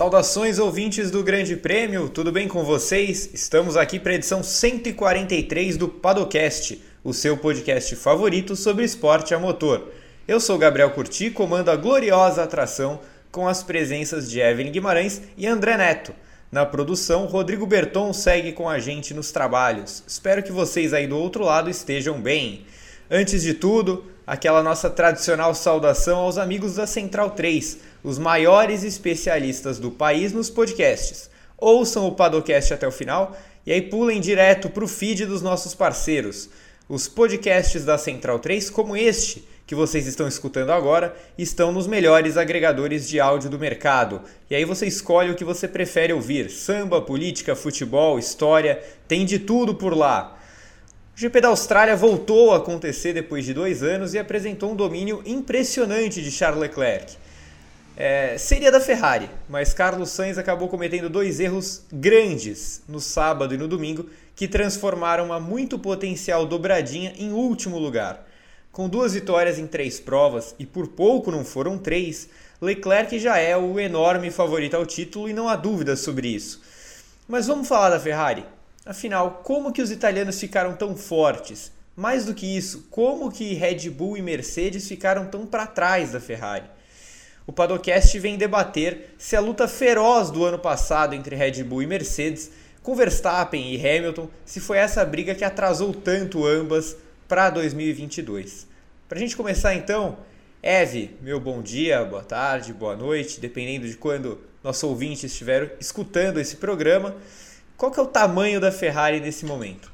Saudações ouvintes do Grande Prêmio, tudo bem com vocês? Estamos aqui para a edição 143 do Padocast, o seu podcast favorito sobre esporte a motor. Eu sou Gabriel Curti, comando a gloriosa atração com as presenças de Evelyn Guimarães e André Neto. Na produção, Rodrigo Berton segue com a gente nos trabalhos. Espero que vocês aí do outro lado estejam bem. Antes de tudo, aquela nossa tradicional saudação aos amigos da Central 3 os maiores especialistas do país nos podcasts. Ouçam o Padocast até o final e aí pulem direto para o feed dos nossos parceiros. Os podcasts da Central 3, como este que vocês estão escutando agora, estão nos melhores agregadores de áudio do mercado. E aí você escolhe o que você prefere ouvir: samba, política, futebol, história, tem de tudo por lá. O GP da Austrália voltou a acontecer depois de dois anos e apresentou um domínio impressionante de Charles Leclerc é, seria da Ferrari, mas Carlos Sainz acabou cometendo dois erros grandes no sábado e no domingo que transformaram uma muito potencial dobradinha em último lugar. Com duas vitórias em três provas, e por pouco não foram três, Leclerc já é o enorme favorito ao título e não há dúvidas sobre isso. Mas vamos falar da Ferrari? Afinal, como que os italianos ficaram tão fortes? Mais do que isso, como que Red Bull e Mercedes ficaram tão para trás da Ferrari? o Padocast vem debater se a luta feroz do ano passado entre Red Bull e Mercedes, com Verstappen e Hamilton, se foi essa briga que atrasou tanto ambas para 2022. Para a gente começar então, Eve, meu bom dia, boa tarde, boa noite, dependendo de quando nosso ouvinte estiver escutando esse programa. Qual que é o tamanho da Ferrari nesse momento?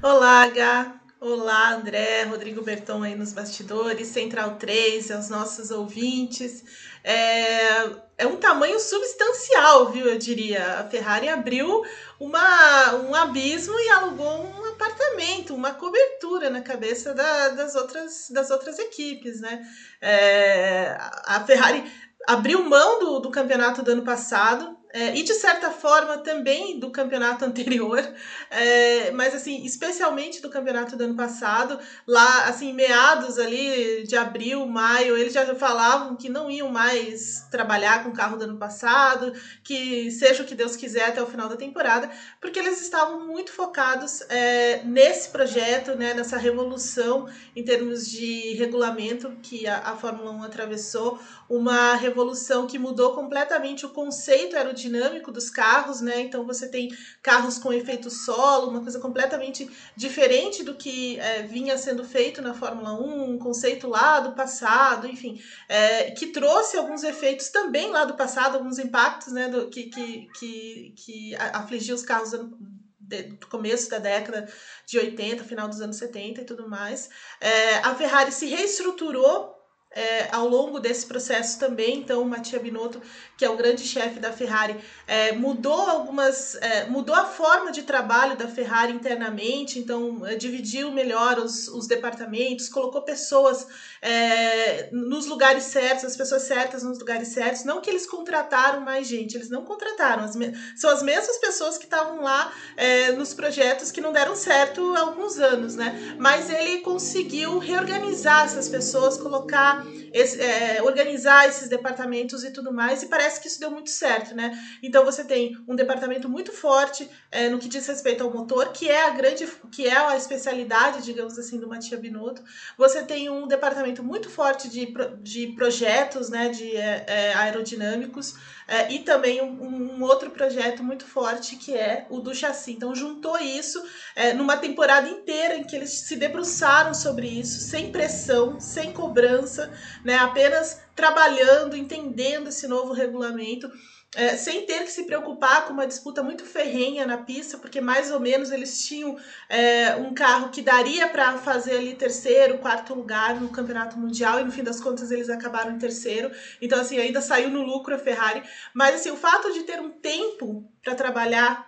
Olá, Gá. Olá, André, Rodrigo Berton aí nos bastidores, Central 3, aos nossos ouvintes. É, é um tamanho substancial, viu? Eu diria. A Ferrari abriu uma, um abismo e alugou um apartamento, uma cobertura na cabeça da, das, outras, das outras equipes, né? É, a Ferrari abriu mão do, do campeonato do ano passado, é, e de certa forma também do campeonato anterior, é, mas assim, especialmente do campeonato do ano passado, lá assim, meados ali de abril, maio, eles já falavam que não iam mais trabalhar com o carro do ano passado, que seja o que Deus quiser até o final da temporada, porque eles estavam muito focados é, nesse projeto, né, nessa revolução em termos de regulamento que a, a Fórmula 1 atravessou, uma revolução que mudou completamente o conceito aerodinâmico aerodinâmico dos carros, né? Então você tem carros com efeito solo, uma coisa completamente diferente do que é, vinha sendo feito na Fórmula 1, um conceito lá do passado, enfim, é, que trouxe alguns efeitos também lá do passado, alguns impactos, né? Do, que, que, que, que afligiu os carros do começo da década de 80, final dos anos 70 e tudo mais. É, a Ferrari se reestruturou é, ao longo desse processo também. Então, o Binotto, que é o grande chefe da Ferrari, é, mudou algumas, é, mudou a forma de trabalho da Ferrari internamente. Então, é, dividiu melhor os, os departamentos, colocou pessoas é, nos lugares certos, as pessoas certas nos lugares certos. Não que eles contrataram mais gente, eles não contrataram. As são as mesmas pessoas que estavam lá é, nos projetos que não deram certo há alguns anos, né? Mas ele conseguiu reorganizar essas pessoas, colocar esse, é, organizar esses departamentos e tudo mais, e parece que isso deu muito certo, né? Então você tem um departamento muito forte é, no que diz respeito ao motor, que é a grande, que é a especialidade, digamos assim, do Matia Binotto. Você tem um departamento muito forte de, de projetos, né, de é, é aerodinâmicos, é, e também um, um, outro projeto muito forte que é o do chassi. Então juntou isso é, numa temporada inteira em que eles se debruçaram sobre isso, sem pressão, sem cobrança, né, apenas trabalhando, entendendo esse novo regulamento é, sem ter que se preocupar com uma disputa muito ferrenha na pista, porque mais ou menos eles tinham é, um carro que daria para fazer ali terceiro, quarto lugar no campeonato mundial, e no fim das contas eles acabaram em terceiro. Então, assim, ainda saiu no lucro a Ferrari. Mas, assim, o fato de ter um tempo para trabalhar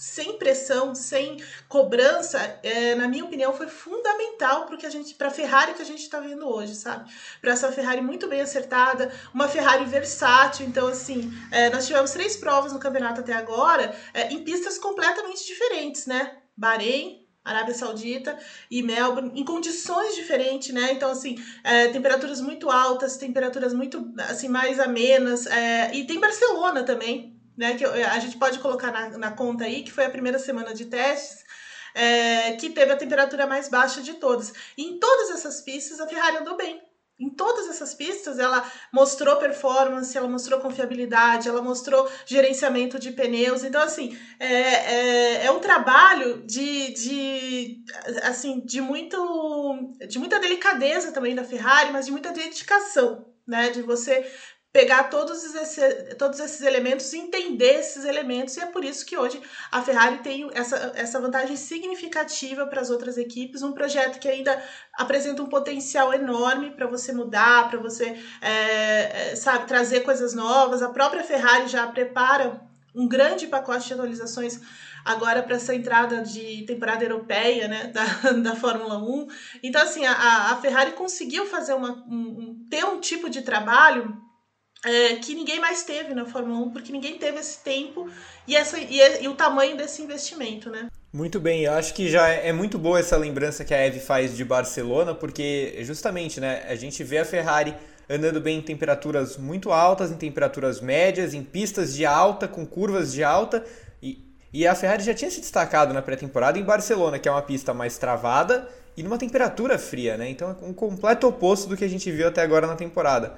sem pressão, sem cobrança, é, na minha opinião, foi fundamental para que a gente, para a Ferrari que a gente está vendo hoje, sabe? Para essa Ferrari muito bem acertada, uma Ferrari versátil. Então, assim, é, nós tivemos três provas no campeonato até agora, é, em pistas completamente diferentes, né? Bahrein, Arábia Saudita e Melbourne, em condições diferentes, né? Então, assim, é, temperaturas muito altas, temperaturas muito, assim, mais amenas. É, e tem Barcelona também, né? Que a gente pode colocar na, na conta aí, que foi a primeira semana de testes, é, que teve a temperatura mais baixa de todas. E em todas essas pistas, a Ferrari andou bem. Em todas essas pistas, ela mostrou performance, ela mostrou confiabilidade, ela mostrou gerenciamento de pneus. Então, assim, é, é, é um trabalho de, de, assim, de, muito, de muita delicadeza também da Ferrari, mas de muita dedicação, né? De você pegar todos, esse, todos esses elementos, entender esses elementos, e é por isso que hoje a Ferrari tem essa, essa vantagem significativa para as outras equipes, um projeto que ainda apresenta um potencial enorme para você mudar, para você é, sabe, trazer coisas novas. A própria Ferrari já prepara um grande pacote de atualizações agora para essa entrada de temporada europeia né, da, da Fórmula 1. Então, assim, a, a Ferrari conseguiu fazer uma, um, ter um tipo de trabalho é, que ninguém mais teve na Fórmula 1, porque ninguém teve esse tempo e, essa, e, e, o tamanho desse investimento, né? Muito bem, eu acho que já é, é muito boa essa lembrança que a Eve faz de Barcelona, porque justamente, né, a gente vê a Ferrari andando bem em temperaturas muito altas, em temperaturas médias, em pistas de alta, com curvas de alta, e, e a Ferrari já tinha se destacado na pré-temporada em Barcelona, que é uma pista mais travada e numa temperatura fria, né? Então é um completo oposto do que a gente viu até agora na temporada.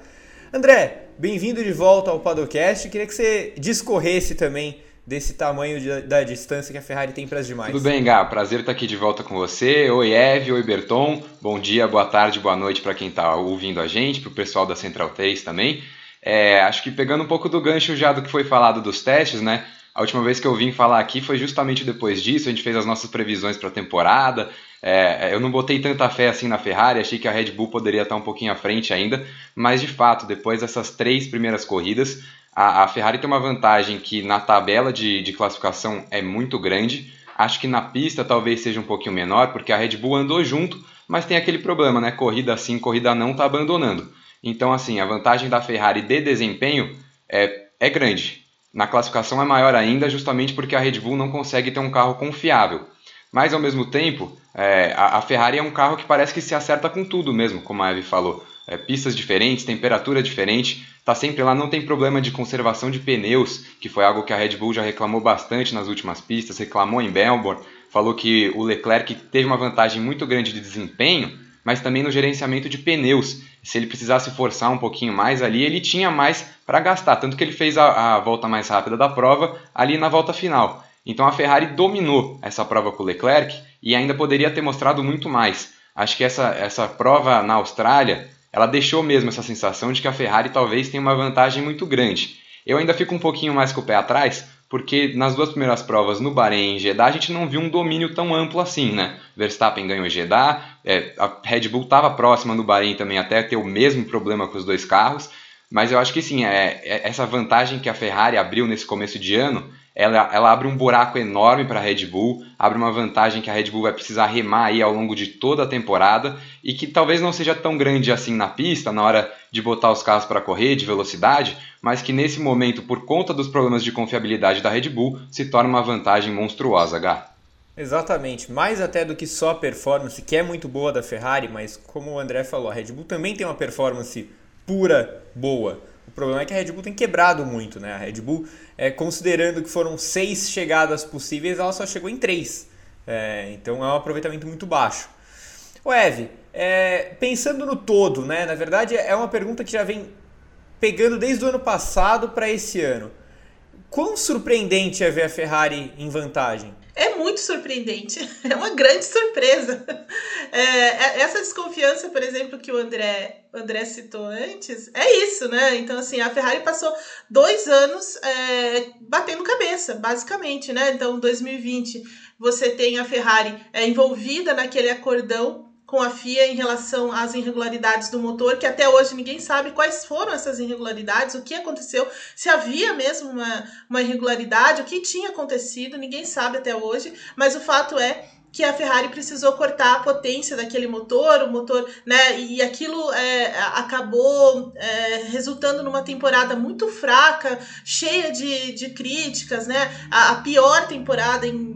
André, bem-vindo de volta ao Padocast. Queria que você discorresse também desse tamanho de, da distância que a Ferrari tem para as demais. Tudo bem, Gá. Prazer estar aqui de volta com você. Oi, Eve. Oi, Berton. Bom dia, boa tarde, boa noite para quem está ouvindo a gente, para o pessoal da Central 3 também. É, acho que pegando um pouco do gancho já do que foi falado dos testes, né? A última vez que eu vim falar aqui foi justamente depois disso. A gente fez as nossas previsões para a temporada. É, eu não botei tanta fé assim na Ferrari, achei que a Red Bull poderia estar um pouquinho à frente ainda, mas de fato, depois dessas três primeiras corridas, a, a Ferrari tem uma vantagem que na tabela de, de classificação é muito grande. Acho que na pista talvez seja um pouquinho menor, porque a Red Bull andou junto, mas tem aquele problema, né? Corrida sim, corrida não, tá abandonando. Então, assim, a vantagem da Ferrari de desempenho é, é grande. Na classificação é maior ainda, justamente porque a Red Bull não consegue ter um carro confiável. Mas ao mesmo tempo, é, a, a, Ferrari é um carro que parece que se acerta com tudo mesmo, como a Eve falou. É, pistas diferentes, temperatura diferente, tá sempre lá, não tem problema de conservação de pneus, que foi algo que a Red Bull já reclamou bastante nas últimas pistas, reclamou em Melbourne, falou que o Leclerc teve uma vantagem muito grande de desempenho, mas também no gerenciamento de pneus. Se ele precisasse forçar um pouquinho mais ali, ele tinha mais para gastar, tanto que ele fez a, a volta mais rápida da prova ali na volta final. Então a Ferrari dominou essa prova com o Leclerc e ainda poderia ter mostrado muito mais. Acho que essa, essa prova na Austrália, ela deixou mesmo essa sensação de que a Ferrari talvez tenha uma vantagem muito grande. Eu ainda fico um pouquinho mais com o pé atrás, porque nas duas primeiras provas, no Bahrein e Jeddah, a gente não viu um domínio tão amplo assim, né? Verstappen ganhou Jeddah, é, a Red Bull estava próxima no Bahrein também até ter o mesmo problema com os dois carros, mas eu acho que sim, é, é essa vantagem que a Ferrari abriu nesse começo de ano ela, ela abre um buraco enorme para a Red Bull, abre uma vantagem que a Red Bull vai precisar remar aí ao longo de toda a temporada e que talvez não seja tão grande assim na pista, na hora de botar os carros para correr, de velocidade, mas que nesse momento, por conta dos problemas de confiabilidade da Red Bull, se torna uma vantagem monstruosa, Gá. Exatamente, mais até do que só a performance, que é muito boa da Ferrari, mas como o André falou, a Red Bull também tem uma performance pura boa. Problema é que a Red Bull tem quebrado muito, né? A Red Bull, é, considerando que foram seis chegadas possíveis, ela só chegou em três. É, então é um aproveitamento muito baixo. O Eve, é, pensando no todo, né? Na verdade é uma pergunta que já vem pegando desde o ano passado para esse ano. Quão surpreendente é ver a Ferrari em vantagem? É muito surpreendente, é uma grande surpresa. É, é, essa desconfiança, por exemplo, que o André, André citou antes, é isso, né? Então, assim, a Ferrari passou dois anos é, batendo cabeça, basicamente, né? Então, 2020, você tem a Ferrari é, envolvida naquele acordão com a FIA em relação às irregularidades do motor, que até hoje ninguém sabe quais foram essas irregularidades, o que aconteceu, se havia mesmo uma, uma irregularidade, o que tinha acontecido, ninguém sabe até hoje, mas o fato é que a Ferrari precisou cortar a potência daquele motor, o motor, né? E aquilo é, acabou é, resultando numa temporada muito fraca, cheia de, de críticas, né? A, a pior temporada em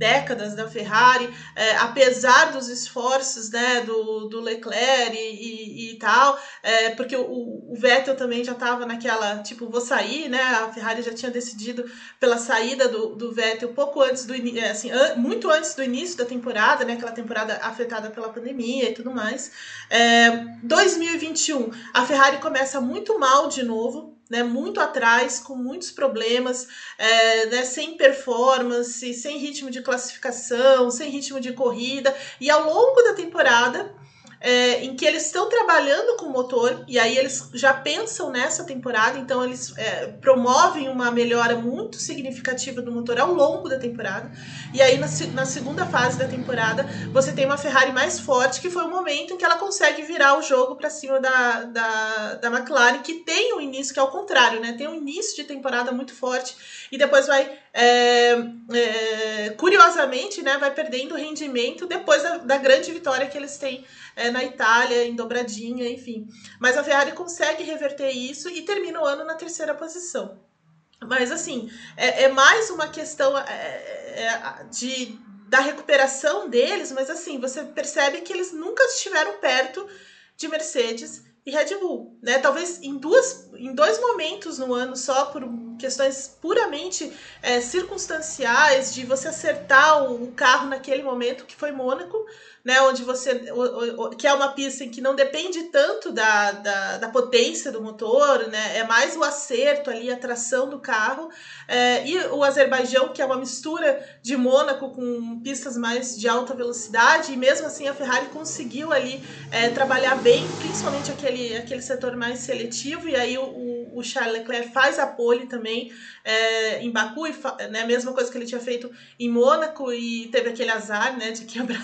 décadas da Ferrari, é, apesar dos esforços né, do, do Leclerc e, e, e tal, é, porque o, o Vettel também já estava naquela, tipo, vou sair, né? A Ferrari já tinha decidido pela saída do, do Vettel pouco antes do é, assim, an, muito antes do início da temporada, né? Aquela temporada afetada pela pandemia e tudo mais. É, 2021, a Ferrari começa muito mal de novo, né, muito atrás, com muitos problemas, é, né, sem performance, sem ritmo de classificação, sem ritmo de corrida, e ao longo da temporada é, em que eles estão trabalhando com o motor, e aí eles já pensam nessa temporada, então eles é, promovem uma melhora muito significativa do motor ao longo da temporada. E aí na, na, segunda fase da temporada você tem uma Ferrari mais forte, que foi o momento em que ela consegue virar o jogo para cima da, da, da McLaren, que tem um início que é o contrário, né? Tem um início de temporada muito forte e depois vai, é, é, curiosamente, né, vai perdendo rendimento depois da, da grande vitória que eles têm é, na Itália, em dobradinha, enfim. Mas a Ferrari consegue reverter isso e termina o ano na terceira posição. Mas assim, é, é mais uma questão é, é, de, da recuperação deles, mas assim, você percebe que eles nunca estiveram perto de Mercedes e Red Bull, né? Talvez em duas, em dois momentos no ano só por questões puramente é, circunstanciais de você acertar o carro naquele momento que foi Mônaco né? Onde você. que é uma pista em que não depende tanto da, da, da potência do motor, né? É mais o acerto ali, a tração do carro. É, e o Azerbaijão, que é uma mistura de Mônaco com pistas mais de alta velocidade, e mesmo assim a Ferrari conseguiu ali é, trabalhar bem, principalmente aquele, aquele setor mais seletivo, e aí o, o Charles Leclerc faz a pole também é, em Baku, e né, mesma coisa que ele tinha feito em Mônaco, e teve aquele azar né, de quebrar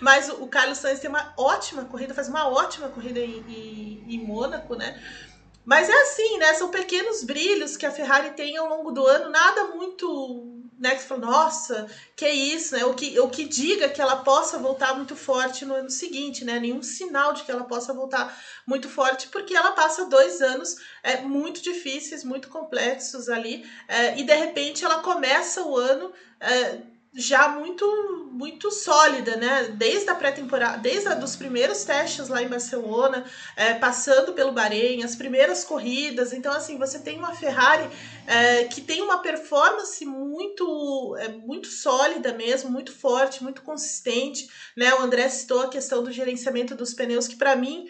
mas o Carlos Sainz tem uma ótima corrida, faz uma ótima corrida em, em, em Mônaco, né? Mas é assim, né? São pequenos brilhos que a Ferrari tem ao longo do ano, nada muito, né? Que você fala, nossa, que isso, né? O que, o que diga que ela possa voltar muito forte no ano seguinte, né? Nenhum sinal de que ela possa voltar muito forte, porque ela passa dois anos é, muito difíceis, muito complexos ali, é, e de repente ela começa o ano. É, já muito muito sólida, né? Desde a pré-temporada, desde a, dos primeiros testes lá em Barcelona, é, passando pelo Bahrein, as primeiras corridas. Então, assim, você tem uma Ferrari é, que tem uma performance muito é, muito sólida mesmo, muito forte, muito consistente, né? O André citou a questão do gerenciamento dos pneus, que para mim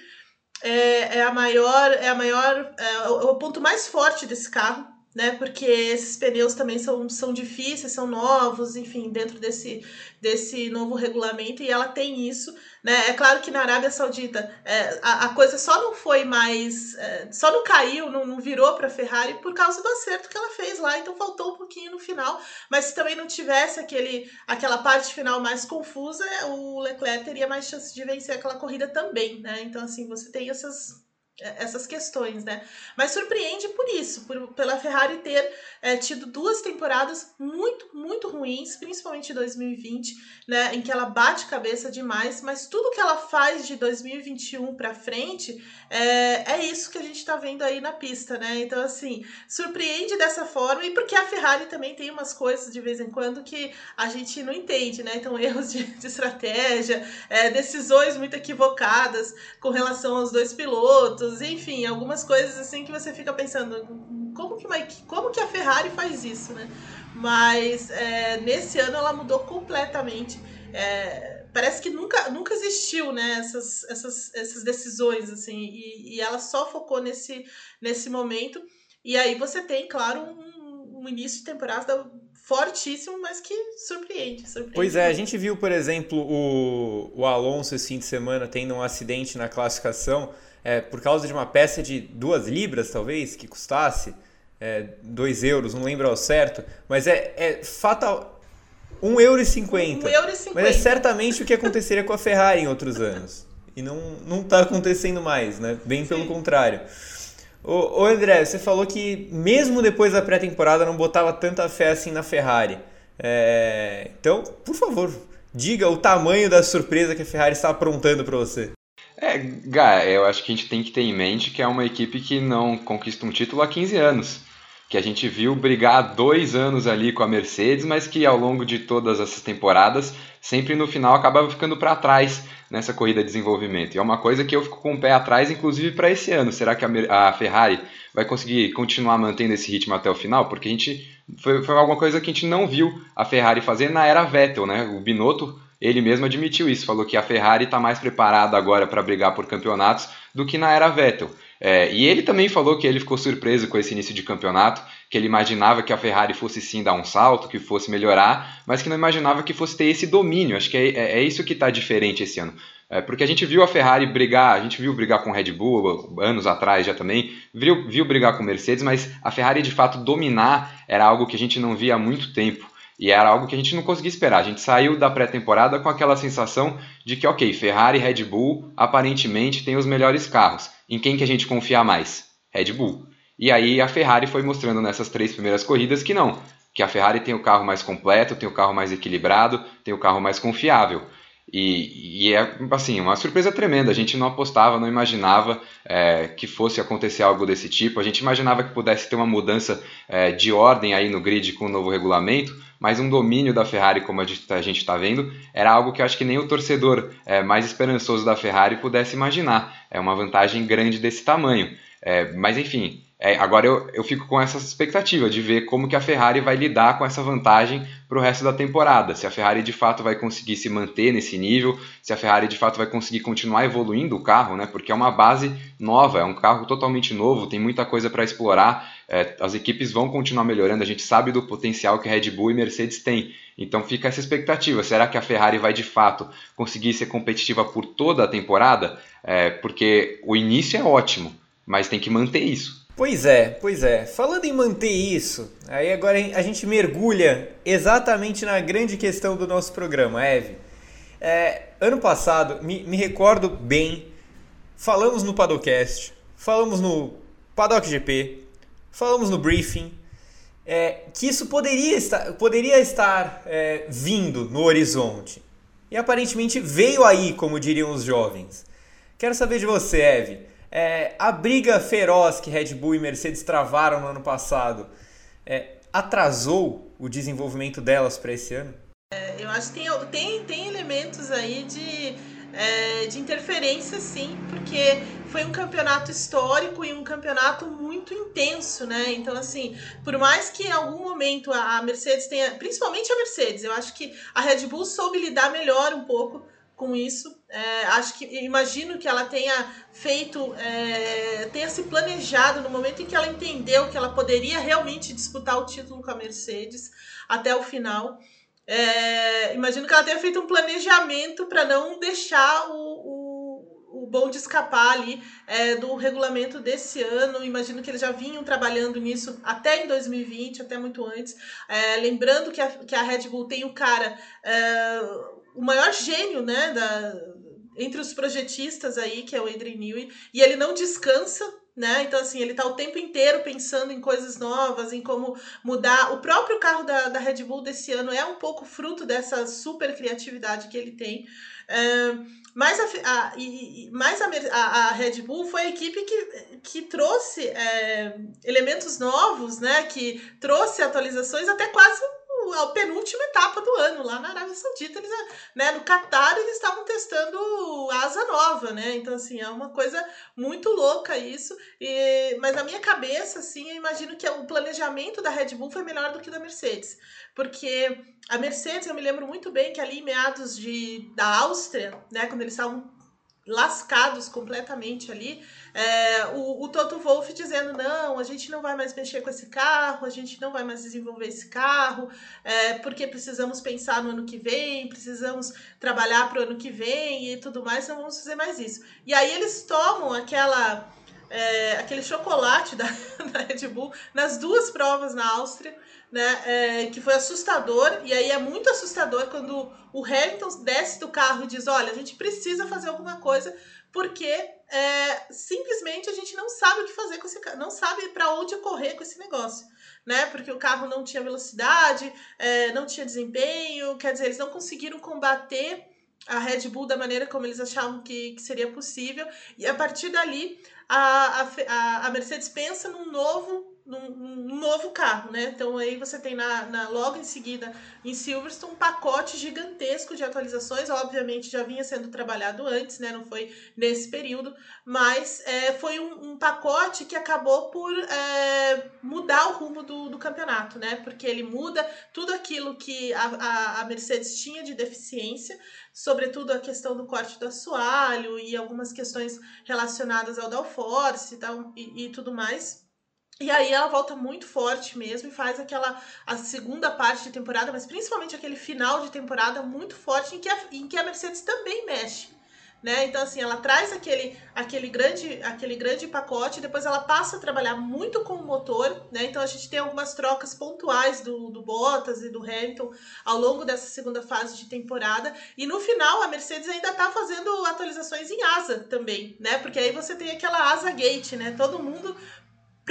é, é, a maior, é a maior, é o ponto mais forte desse carro né? Porque esses pneus também são, são difíceis, são novos, enfim, dentro desse, desse novo regulamento, e ela tem isso, né? É claro que na Arábia Saudita é, a, a, coisa só não foi mais. É, só não caiu, não, não virou para a Ferrari por causa do acerto que ela fez lá, então faltou um pouquinho no final. Mas se também não tivesse aquele, aquela parte final mais confusa, o Leclerc teria mais chance de vencer aquela corrida também, né? Então, assim, você tem essas essas questões, né? Mas surpreende por isso, por, pela Ferrari ter é, tido duas temporadas muito, muito ruins, principalmente em 2020, né? Em que ela bate cabeça demais, mas tudo que ela faz de 2021 para frente é, é isso que a gente está vendo aí na pista, né? Então, assim, surpreende dessa forma, e porque a Ferrari também tem umas coisas de vez em quando que a gente não entende, né? Então, erros de, de estratégia, é, decisões muito equivocadas com relação aos dois pilotos enfim, algumas coisas assim que você fica pensando, como que, como que a Ferrari faz isso, né? Mas é, nesse ano ela mudou completamente. É, parece que nunca, nunca existiu né, essas, essas, essas decisões, assim, e, e ela só focou nesse, nesse momento. E aí você tem, claro, um, um início de temporada fortíssimo, mas que surpreende, surpreende. Pois é, a gente viu, por exemplo, o, o Alonso esse fim de semana tendo um acidente na classificação é, por causa de uma peça de duas libras, talvez, que custasse é, dois euros, não lembro ao certo, mas é, é fatal. Um euro e cinquenta. Um euro e cinquenta. Mas é certamente o que aconteceria com a Ferrari em outros anos. E não, não tá acontecendo mais, né? Bem Sim. pelo contrário. Ô, ô, André, você falou que mesmo depois da pré-temporada não botava tanta fé assim na Ferrari. É... Então, por favor, diga o tamanho da surpresa que a Ferrari está aprontando para você. É, Gá, eu acho que a gente tem que ter em mente que é uma equipe que não conquista um título há 15 anos. que a gente viu brigar dois anos ali com a Mercedes, mas que ao longo de todas essas temporadas, sempre no final acabava ficando para trás nessa corrida de desenvolvimento. E é uma coisa que eu fico com o pé atrás, inclusive para esse ano. Será que a, Ferrari vai conseguir continuar mantendo esse ritmo até o final? Porque a gente foi, foi alguma coisa que a gente não viu a Ferrari fazer na era Vettel, né? O Binotto ele mesmo admitiu isso, falou que a Ferrari está mais preparada agora para brigar por campeonatos do que na era Vettel. É, e ele também falou que ele ficou surpreso com esse início de campeonato, que ele imaginava que a Ferrari fosse sim dar um salto, que fosse melhorar, mas que não imaginava que fosse ter esse domínio. Acho que é, é, é isso que está diferente esse ano. É, porque a gente viu a Ferrari brigar, a gente viu brigar com Red Bull anos atrás já também, viu, viu brigar com Mercedes, mas a Ferrari de fato dominar era algo que a gente não via há muito tempo. E era algo que a gente não conseguia esperar. A gente saiu da pré-temporada com aquela sensação de que, ok, Ferrari e Red Bull aparentemente têm os melhores carros. Em quem que a gente confia mais? Red Bull. E aí a Ferrari foi mostrando nessas três primeiras corridas que não, que a Ferrari tem o carro mais completo, tem o carro mais equilibrado, tem o carro mais confiável. E, e, é assim uma surpresa tremenda. A gente não apostava, não imaginava é, que fosse acontecer algo desse tipo. A gente imaginava que pudesse ter uma mudança é, de ordem aí no grid com o novo regulamento, mas um domínio da Ferrari, como a gente está vendo, era algo que eu acho que nem o torcedor é, mais esperançoso da Ferrari pudesse imaginar. É uma vantagem grande desse tamanho. É, mas enfim, é, agora eu, eu fico com essa expectativa de ver como que a Ferrari vai lidar com essa vantagem para o resto da temporada. Se a Ferrari de fato vai conseguir se manter nesse nível, se a Ferrari de fato vai conseguir continuar evoluindo o carro, né? Porque é uma base nova, é um carro totalmente novo, tem muita coisa para explorar. É, as equipes vão continuar melhorando, a gente sabe do potencial que Red Bull e Mercedes têm. Então fica essa expectativa. Será que a Ferrari vai de fato conseguir ser competitiva por toda a temporada? É, porque o início é ótimo, mas tem que manter isso. Pois é, pois é. Falando em manter isso, aí agora a gente mergulha exatamente na grande questão do nosso programa, Eve. É, ano passado, me, me, recordo bem, falamos no Padocast, falamos no Paddock GP, falamos no briefing, é, que isso poderia estar, poderia estar é, vindo no horizonte. E aparentemente veio aí, como diriam os jovens. Quero saber de você, Eve. É, a briga feroz que Red Bull e Mercedes travaram no ano passado é, atrasou o desenvolvimento delas para esse ano? É, eu acho que tem, tem, tem elementos aí de, é, de interferência, sim, porque foi um campeonato histórico e um campeonato muito intenso, né? Então, assim, por mais que em algum momento a Mercedes tenha, principalmente a Mercedes, eu acho que a Red Bull soube lidar melhor um pouco com isso. É, acho que imagino que ela tenha feito, é, tenha se planejado no momento em que ela entendeu que ela poderia realmente disputar o título com a Mercedes até o final. É, imagino que ela tenha feito um planejamento para não deixar o, o, o bonde escapar ali é, do regulamento desse ano. Imagino que eles já vinham trabalhando nisso até em 2020, até muito antes. É, lembrando que a, que a Red Bull tem o cara é, o maior gênio, né, da, entre os projetistas aí, que é o Adrian Newey, e ele não descansa, né? Então, assim, ele tá o tempo inteiro pensando em coisas novas, em como mudar. O próprio carro da, da Red Bull desse ano é um pouco fruto dessa super criatividade que ele tem. É, mas a, a, e, mas a, a, Red Bull foi a equipe que, que trouxe é, elementos novos, né? Que trouxe atualizações até quase a penúltima etapa do ano, lá na Arábia Saudita, eles, né, no Catar, eles estavam testando asa nova, né? Então, assim, é uma coisa muito louca isso. E, mas na minha cabeça, assim, eu imagino que o planejamento da Red Bull foi melhor do que da Mercedes. Porque a Mercedes, eu me lembro muito bem que ali em meados de, da Áustria, né, quando eles estavam lascados completamente ali, é, o, o Toto Wolff dizendo: não, a gente não vai mais mexer com esse carro, a gente não vai mais desenvolver esse carro, é, porque precisamos pensar no ano que vem, precisamos trabalhar para o ano que vem e tudo mais, não vamos fazer mais isso. E aí eles tomam aquela. É, aquele chocolate da, da Red Bull nas duas provas na Áustria, né, é, que foi assustador, e aí é muito assustador quando o Hamilton desce do carro e diz, olha, a gente precisa fazer alguma coisa, porque é, simplesmente a gente não sabe o que fazer com esse carro, não sabe para onde correr com esse negócio, né? Porque o carro não tinha velocidade, é, não tinha desempenho, quer dizer, eles não conseguiram combater a Red Bull da maneira como eles achavam que, que seria possível, e a partir dali a, a, a Mercedes pensa num novo num, num, novo carro, né? Então aí você tem na, na, logo em seguida em Silverstone um pacote gigantesco de atualizações, obviamente já vinha sendo trabalhado antes, né? Não foi nesse período, mas é, foi um, um, pacote que acabou por é, mudar o rumo do, do, campeonato, né? Porque ele muda tudo aquilo que a, a, a Mercedes tinha de deficiência, sobretudo a questão do corte do assoalho e algumas questões relacionadas ao downforce e, tal, e, e tudo mais e aí ela volta muito forte mesmo e faz aquela a segunda parte de temporada, mas principalmente aquele final de temporada muito forte em que a, em que a Mercedes também mexe. Né? Então assim, ela traz aquele, aquele grande aquele grande pacote, depois ela passa a trabalhar muito com o motor, né? Então a gente tem algumas trocas pontuais do, do Bottas e do Hamilton ao longo dessa segunda fase de temporada, e no final a Mercedes ainda está fazendo atualizações em asa também, né? Porque aí você tem aquela asa gate, né? Todo mundo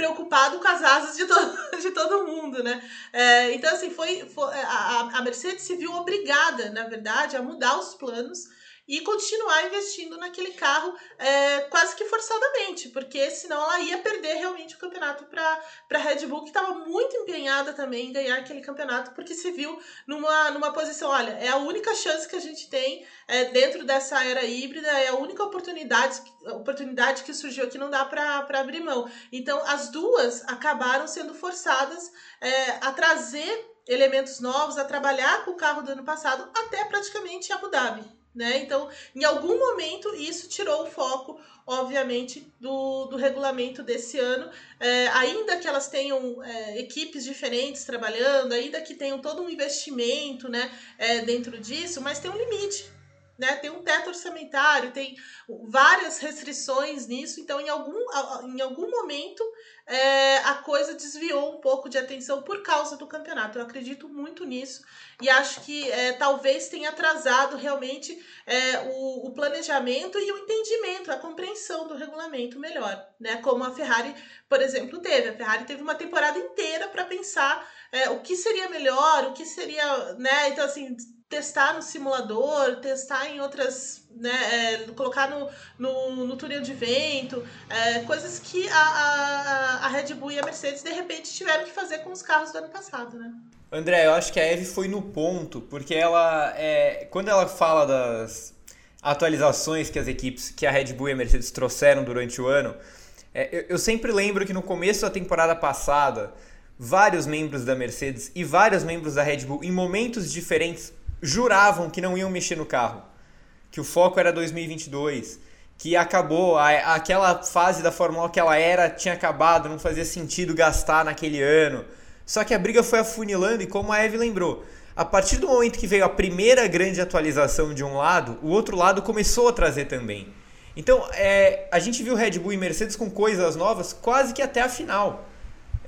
preocupado com as asas de todo, de todo mundo, né? É, então, assim, foi, foi a, a Mercedes se viu obrigada, na verdade, a mudar os planos e continuar investindo naquele carro é, quase que forçadamente, porque senão ela ia perder realmente o campeonato para a Red Bull, que estava muito empenhada também em ganhar aquele campeonato, porque se viu numa, numa posição: olha, é a única chance que a gente tem é, dentro dessa era híbrida, é a única oportunidade, oportunidade que surgiu aqui, não dá para abrir mão. Então, as duas acabaram sendo forçadas é, a trazer elementos novos, a trabalhar com o carro do ano passado até praticamente Abu Dhabi. Né? Então, em algum momento, isso tirou o foco, obviamente, do, do regulamento desse ano. É, ainda que elas tenham é, equipes diferentes trabalhando, ainda que tenham todo um investimento né, é, dentro disso, mas tem um limite. Né? Tem um teto orçamentário, tem várias restrições nisso, então em algum, em algum momento é, a coisa desviou um pouco de atenção por causa do campeonato. Eu acredito muito nisso e acho que é, talvez tenha atrasado realmente é, o, o, planejamento e o entendimento, a compreensão do regulamento melhor, né? Como a Ferrari, por exemplo, teve. A Ferrari teve uma temporada inteira para pensar é, o que seria melhor, o que seria, né? Então assim testar no simulador, testar em outras, né, é, colocar no, no, no túnel de vento, é, coisas que a, a, a Red Bull e a Mercedes de repente tiveram que fazer com os carros do ano passado, né? André, eu acho que a Eve foi no ponto, porque ela, é, quando ela fala das atualizações que as equipes, que a Red Bull e a Mercedes trouxeram durante o ano, é, eu, eu sempre lembro que no começo da temporada passada, vários membros da Mercedes e vários membros da Red Bull, em momentos diferentes, juravam que não iam mexer no carro, que o foco era 2022, que acabou, a, aquela fase da Fórmula 1 que ela era tinha acabado, não fazia sentido gastar naquele ano. Só que a briga foi afunilando e como a Eve lembrou, a partir do momento que veio a primeira grande atualização de um lado, o outro lado começou a trazer também. Então, é, a gente viu Red Bull e Mercedes com coisas novas quase que até a final.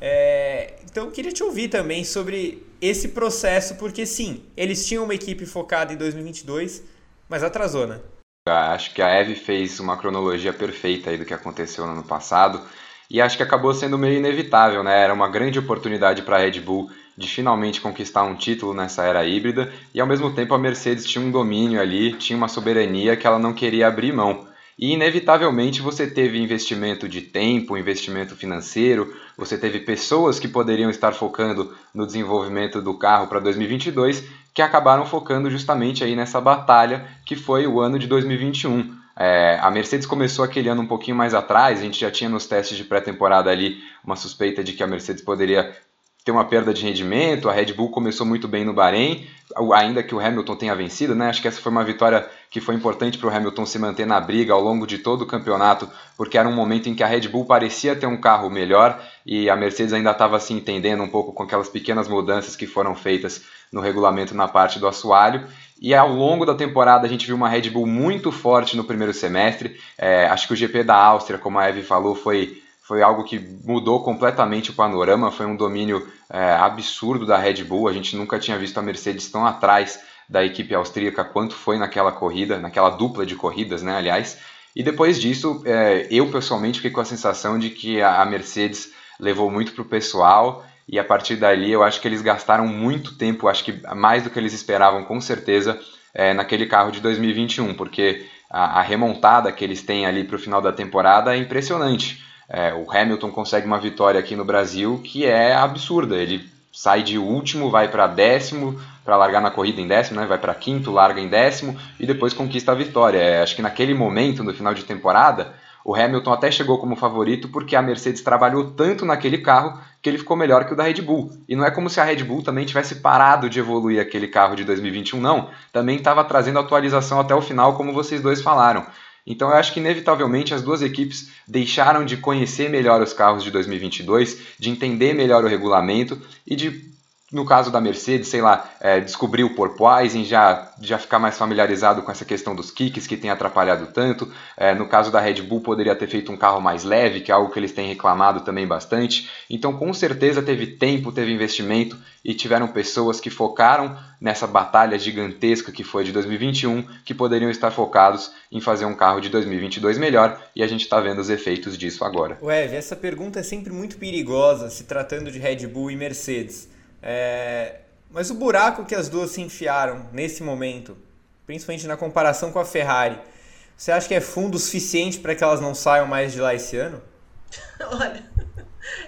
É, então, eu queria te ouvir também sobre esse processo, porque sim, eles tinham uma equipe focada em 2022, mas atrasou, né? Acho que a Eve fez uma cronologia perfeita aí do que aconteceu no ano passado e acho que acabou sendo meio inevitável, né? Era uma grande oportunidade para a Red Bull de finalmente conquistar um título nessa era híbrida e ao mesmo tempo a Mercedes tinha um domínio ali, tinha uma soberania que ela não queria abrir mão. E inevitavelmente você teve investimento de tempo, investimento financeiro, você teve pessoas que poderiam estar focando no desenvolvimento do carro para 2022 que acabaram focando justamente aí nessa batalha que foi o ano de 2021. É, a Mercedes começou aquele ano um pouquinho mais atrás, a gente já tinha nos testes de pré-temporada ali uma suspeita de que a Mercedes poderia ter uma perda de rendimento. A Red Bull começou muito bem no Bahrein, ainda que o Hamilton tenha vencido, né? Acho que essa foi uma vitória que foi importante para o Hamilton se manter na briga ao longo de todo o campeonato, porque era um momento em que a Red Bull parecia ter um carro melhor e a Mercedes ainda estava se entendendo um pouco com aquelas pequenas mudanças que foram feitas no regulamento na parte do assoalho. E ao longo da temporada a gente viu uma Red Bull muito forte no primeiro semestre. É, acho que o GP da Áustria, como a Eve falou, foi foi algo que mudou completamente o panorama, foi um domínio é, absurdo da Red Bull. A gente nunca tinha visto a Mercedes tão atrás da equipe austríaca quanto foi naquela corrida, naquela dupla de corridas, né, aliás. E depois disso, é, eu pessoalmente fiquei com a sensação de que a Mercedes levou muito para o pessoal e a partir dali eu acho que eles gastaram muito tempo, acho que mais do que eles esperavam, com certeza, é, naquele carro de 2021, porque a, a remontada que eles têm ali para o final da temporada é impressionante. É, o Hamilton consegue uma vitória aqui no Brasil que é absurda. Ele sai de último, vai para décimo, para largar na corrida em décimo, né? vai para quinto, larga em décimo e depois conquista a vitória. É, acho que naquele momento, no final de temporada, o Hamilton até chegou como favorito porque a Mercedes trabalhou tanto naquele carro que ele ficou melhor que o da Red Bull. E não é como se a Red Bull também tivesse parado de evoluir aquele carro de 2021, não. Também estava trazendo atualização até o final, como vocês dois falaram. Então eu acho que inevitavelmente as duas equipes deixaram de conhecer melhor os carros de 2022, de entender melhor o regulamento e de no caso da Mercedes, sei lá, é, descobrir o porpoising, já, já ficar mais familiarizado com essa questão dos kicks que tem atrapalhado tanto. É, no caso da Red Bull, poderia ter feito um carro mais leve, que é algo que eles têm reclamado também bastante. Então, com certeza, teve tempo, teve investimento e tiveram pessoas que focaram nessa batalha gigantesca que foi de 2021, que poderiam estar focados em fazer um carro de 2022 melhor e a gente está vendo os efeitos disso agora. Ué, essa pergunta é sempre muito perigosa se tratando de Red Bull e Mercedes. É... Mas o buraco que as duas se enfiaram nesse momento, principalmente na comparação com a Ferrari, você acha que é fundo suficiente para que elas não saiam mais de lá esse ano? Olha,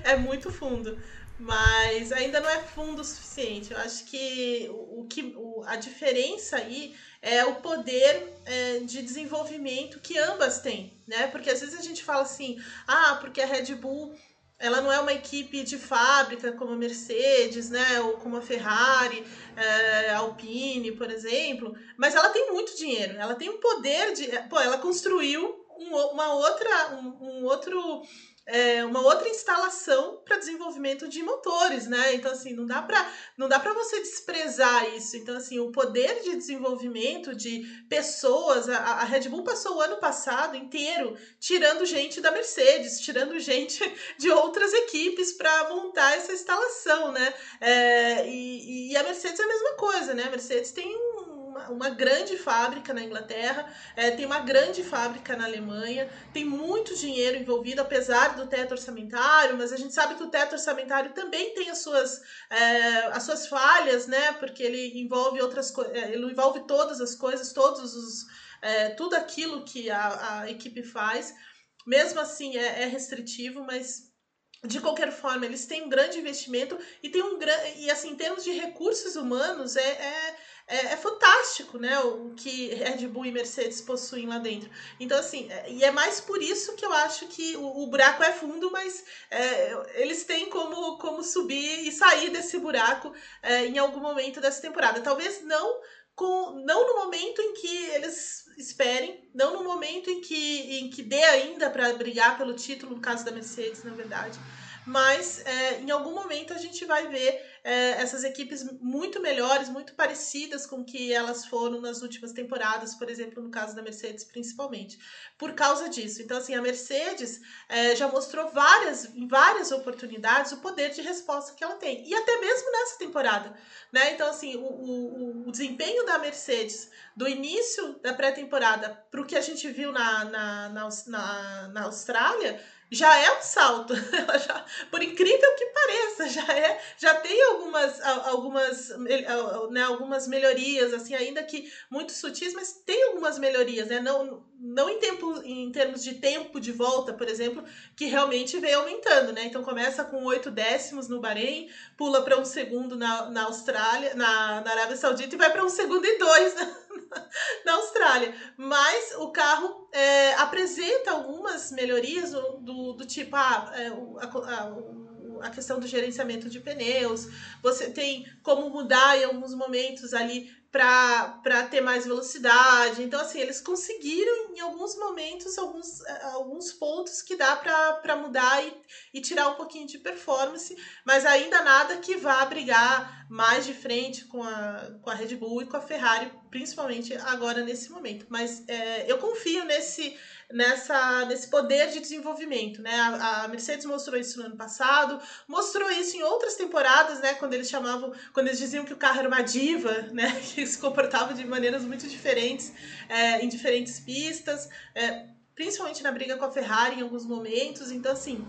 é muito fundo, mas ainda não é fundo suficiente. Eu acho que o, o que o, a diferença aí é o poder é, de desenvolvimento que ambas têm, né? Porque às vezes a gente fala assim, ah, porque a Red Bull ela não é uma equipe de fábrica como a Mercedes, né, ou como a Ferrari, é, Alpine, por exemplo, mas ela tem muito dinheiro, ela tem um poder de, pô, ela construiu um, uma outra, um, um outro é, uma outra instalação para desenvolvimento de motores, né? Então assim, não dá para não dá para você desprezar isso. Então assim, o poder de desenvolvimento de pessoas, a, a Red Bull passou o ano passado inteiro tirando gente da Mercedes, tirando gente de outras equipes para montar essa instalação, né? É, e, e a Mercedes é a mesma coisa, né? A Mercedes tem um uma, uma grande fábrica na Inglaterra, é, tem uma grande fábrica na Alemanha, tem muito dinheiro envolvido, apesar do teto orçamentário, mas a gente sabe que o teto orçamentário também tem as suas, é, as suas falhas, né? Porque ele envolve outras coisas, é, ele envolve todas as coisas, todos os. É, tudo aquilo que a, a equipe faz. Mesmo assim, é, é restritivo, mas de qualquer forma, eles têm um grande investimento e tem um grande. E assim, em termos de recursos humanos, é, é, é, é, fantástico, né? O que Red Bull e Mercedes possuem lá dentro. Então, assim, é, e é mais por isso que eu acho que o, o buraco é fundo, mas é, eles têm como, como subir e sair desse buraco é, em algum momento dessa temporada. Talvez não com não no momento em que eles esperem, não no momento em que, em que dê ainda para brigar pelo título, no caso da Mercedes, na verdade mas é, em algum momento a gente vai ver é, essas equipes muito melhores, muito parecidas com que elas foram nas últimas temporadas, por exemplo, no caso da Mercedes, principalmente, por causa disso. Então, assim, a Mercedes é, já mostrou várias, várias oportunidades o poder de resposta que ela tem, e até mesmo nessa temporada, né? Então, assim, o, o, o desempenho da Mercedes do início da pré-temporada para o que a gente viu na, na, na, na, na Austrália já é um salto. já, por incrível que pareça, já é, já tem algumas algumas né, algumas melhorias assim, ainda que muito sutis, mas tem algumas melhorias, né? Não não em tempo em termos de tempo de volta, por exemplo, que realmente veio aumentando, né? Então começa com oito décimos no Bahrein, pula para um segundo na, na Austrália, na, na Arábia Saudita e vai para um segundo e dois na, na Austrália. Mas o carro é, apresenta algumas melhorias do, do tipo ah, é, a, a, a, questão do gerenciamento de pneus, você tem como mudar em alguns momentos ali para ter mais velocidade. Então, assim, eles conseguiram em alguns momentos, alguns, eh, alguns pontos que dá para mudar e, e tirar um pouquinho de performance, mas ainda nada que vá brigar mais de frente com a, com a Red Bull e com a Ferrari, principalmente agora nesse momento. Mas é, eu confio nesse nessa, nesse poder de desenvolvimento, né? A, a, Mercedes mostrou isso no ano passado, mostrou isso em outras temporadas, né? Quando eles chamavam, quando eles diziam que o carro era uma diva, né? Que se comportava de maneiras muito diferentes é, em diferentes pistas, é, principalmente na briga com a Ferrari em alguns momentos. Então, assim,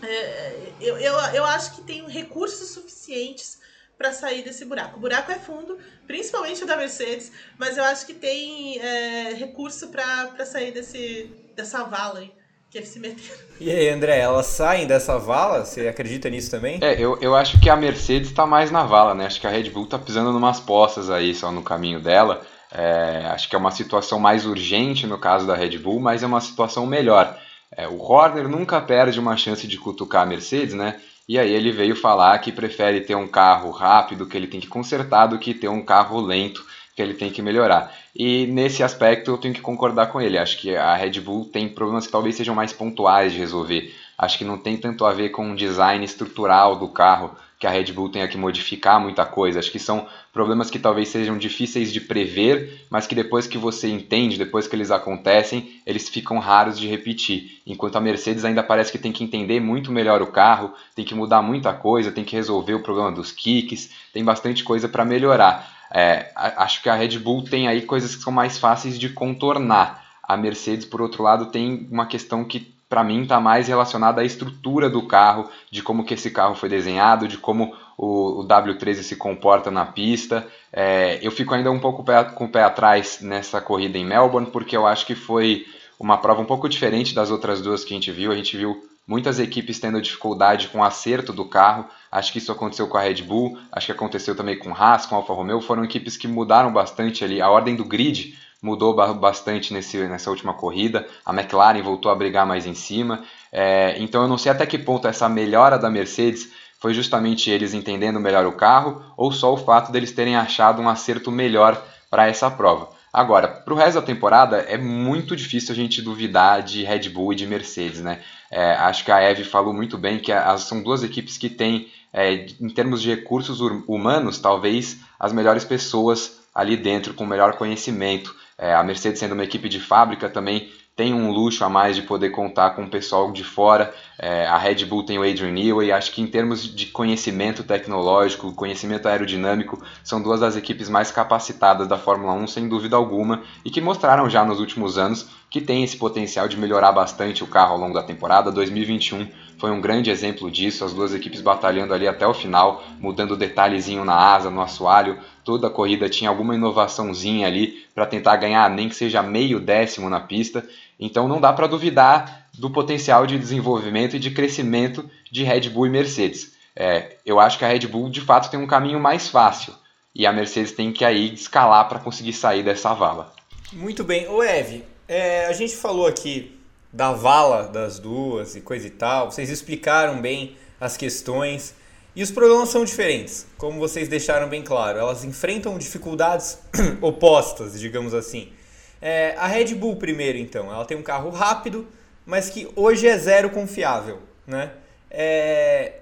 é, eu, eu, eu acho que tem recursos suficientes para sair desse buraco. O buraco é fundo, principalmente o da Mercedes, mas eu acho que tem é, recurso para sair desse, dessa vala aí. que eles se meteram. E aí, André, elas saem dessa vala? Você acredita nisso também? É, eu, eu acho que a Mercedes está mais na vala, né? Acho que a Red Bull está pisando numas poças aí só no caminho dela. É, acho que é uma situação mais urgente no caso da Red Bull, mas é uma situação melhor. É, o Horner nunca perde uma chance de cutucar a Mercedes, né? E aí ele veio falar que prefere ter um carro rápido que ele tem que consertar do que ter um carro lento que ele tem que melhorar. E nesse aspecto eu tenho que concordar com ele. Acho que a Red Bull tem problemas que talvez sejam mais pontuais de resolver. Acho que não tem tanto a ver com o design estrutural do carro, que a Red Bull tenha que modificar muita coisa. Acho que são problemas que talvez sejam difíceis de prever, mas que depois que você entende, depois que eles acontecem, eles ficam raros de repetir. Enquanto a Mercedes ainda parece que tem que entender muito melhor o carro, tem que mudar muita coisa, tem que resolver o problema dos kicks, tem bastante coisa para melhorar. É, acho que a Red Bull tem aí coisas que são mais fáceis de contornar. A Mercedes, por outro lado, tem uma questão que para mim está mais relacionada à estrutura do carro, de como que esse carro foi desenhado, de como o, o W13 se comporta na pista. É, eu fico ainda um pouco pé, com o pé atrás nessa corrida em Melbourne, porque eu acho que foi uma prova um pouco diferente das outras duas que a gente viu. A gente viu muitas equipes tendo dificuldade com o acerto do carro. Acho que isso aconteceu com a Red Bull, acho que aconteceu também com Haas, com a Alfa Romeo. Foram equipes que mudaram bastante ali. A ordem do grid mudou bastante nesse, nessa última corrida. A McLaren voltou a brigar mais em cima. É, então eu não sei até que ponto essa melhora da Mercedes foi justamente eles entendendo melhor o carro ou só o fato deles terem achado um acerto melhor para essa prova. Agora, para o resto da temporada é muito difícil a gente duvidar de Red Bull e de Mercedes, né? É, acho que a Eve falou muito bem que as, são duas equipes que têm, é, em termos de recursos humanos, talvez as melhores pessoas ali dentro com melhor conhecimento. É, a Mercedes sendo uma equipe de fábrica também tem um luxo a mais de poder contar com o pessoal de fora. É, a Red Bull tem o Adrian Newey. Acho que em termos de conhecimento tecnológico, conhecimento aerodinâmico, são duas das equipes mais capacitadas da Fórmula 1, sem dúvida alguma, e que mostraram já nos últimos anos que tem esse potencial de melhorar bastante o carro ao longo da temporada. 2021 foi um grande exemplo disso, as duas equipes batalhando ali até o final, mudando detalhezinho na asa, no assoalho. Toda a corrida tinha alguma inovaçãozinha ali para tentar ganhar, nem que seja meio décimo na pista. Então não dá para duvidar do potencial de desenvolvimento e de crescimento de Red Bull e Mercedes. É, eu acho que a Red Bull de fato tem um caminho mais fácil e a Mercedes tem que aí escalar para conseguir sair dessa vala. Muito bem, o Eve, é, a gente falou aqui da vala das duas e coisa e tal. Vocês explicaram bem as questões. E os problemas são diferentes, como vocês deixaram bem claro. Elas enfrentam dificuldades opostas, digamos assim. É, a Red Bull, primeiro, então, ela tem um carro rápido, mas que hoje é zero confiável. Né? É,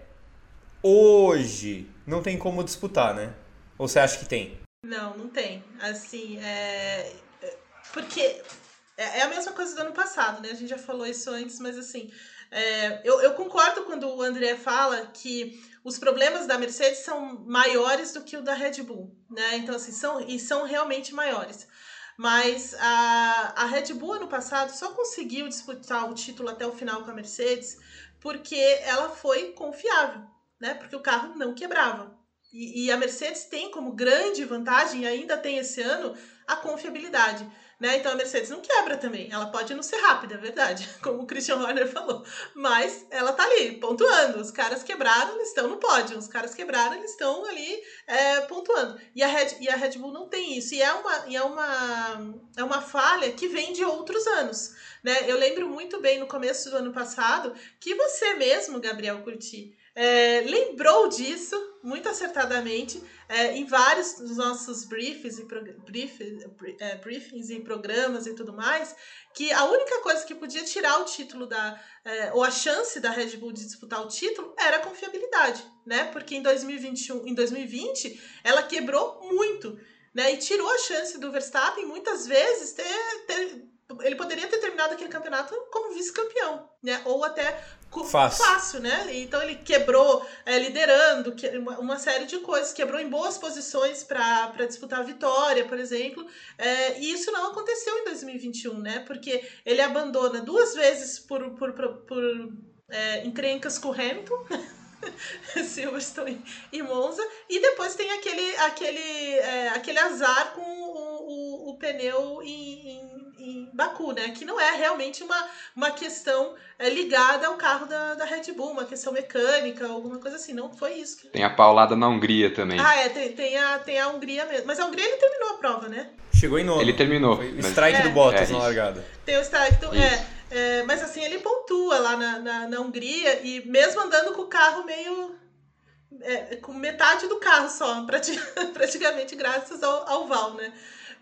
hoje não tem como disputar, né? Ou você acha que tem? Não, não tem. Assim, é... porque é, é a mesma coisa do ano passado, né? A gente já falou isso antes, mas assim, é, eu, eu concordo quando o André fala que os problemas da Mercedes são maiores do que o da Red Bull, né? Então, assim, são, e são realmente maiores. Mas a, a Red Bull ano passado só conseguiu disputar o título até o final com a Mercedes porque ela foi confiável, né? Porque o carro não quebrava. E, e a Mercedes tem como grande vantagem, ainda tem esse ano, a confiabilidade. Né? Então a Mercedes não quebra também. Ela pode não ser rápida, é verdade, como o Christian Horner falou. Mas ela tá ali, pontuando. Os caras quebraram, eles estão no pódio. Os caras quebraram, eles estão ali é, pontuando. E a, Red, e a Red Bull não tem isso. E é uma, e é uma, é uma falha que vem de outros anos. Né? Eu lembro muito bem no começo do ano passado que você mesmo, Gabriel Curti, é, lembrou disso muito acertadamente é, em vários dos nossos briefings e, brief, é, briefings e programas e tudo mais, que a única coisa que podia tirar o título da. É, ou a chance da Red Bull de disputar o título era a confiabilidade, né? Porque em 2021, em 2020, ela quebrou muito. Né, e tirou a chance do Verstappen muitas vezes ter, ter ele poderia ter terminado aquele campeonato como vice-campeão, né? Ou até fácil, fácil né? Então ele quebrou é, liderando que, uma, série de coisas, quebrou em boas posições para disputar a vitória, por exemplo. É, e isso não aconteceu em 2021, né? Porque ele abandona duas vezes por, por, por, por é, encrencas com o Hamilton. Silverstone e Monza, e depois tem aquele, aquele, é, aquele azar com o, o, o pneu em, em em Baku, né? Que não é realmente uma, uma questão é, ligada ao carro da, da Red Bull, uma questão mecânica, alguma coisa assim. Não foi isso. Que... Tem a paulada na Hungria também. Ah, é, tem, tem, a, tem a Hungria mesmo. Mas a Hungria ele terminou a prova, né? Chegou em nono. Ele terminou. Foi o strike é, do Bottas é, na largada. Tem o strike do. É, é, mas assim, ele pontua lá na, na, na Hungria e mesmo andando com o carro meio é, com metade do carro só, praticamente graças ao, ao Val, né?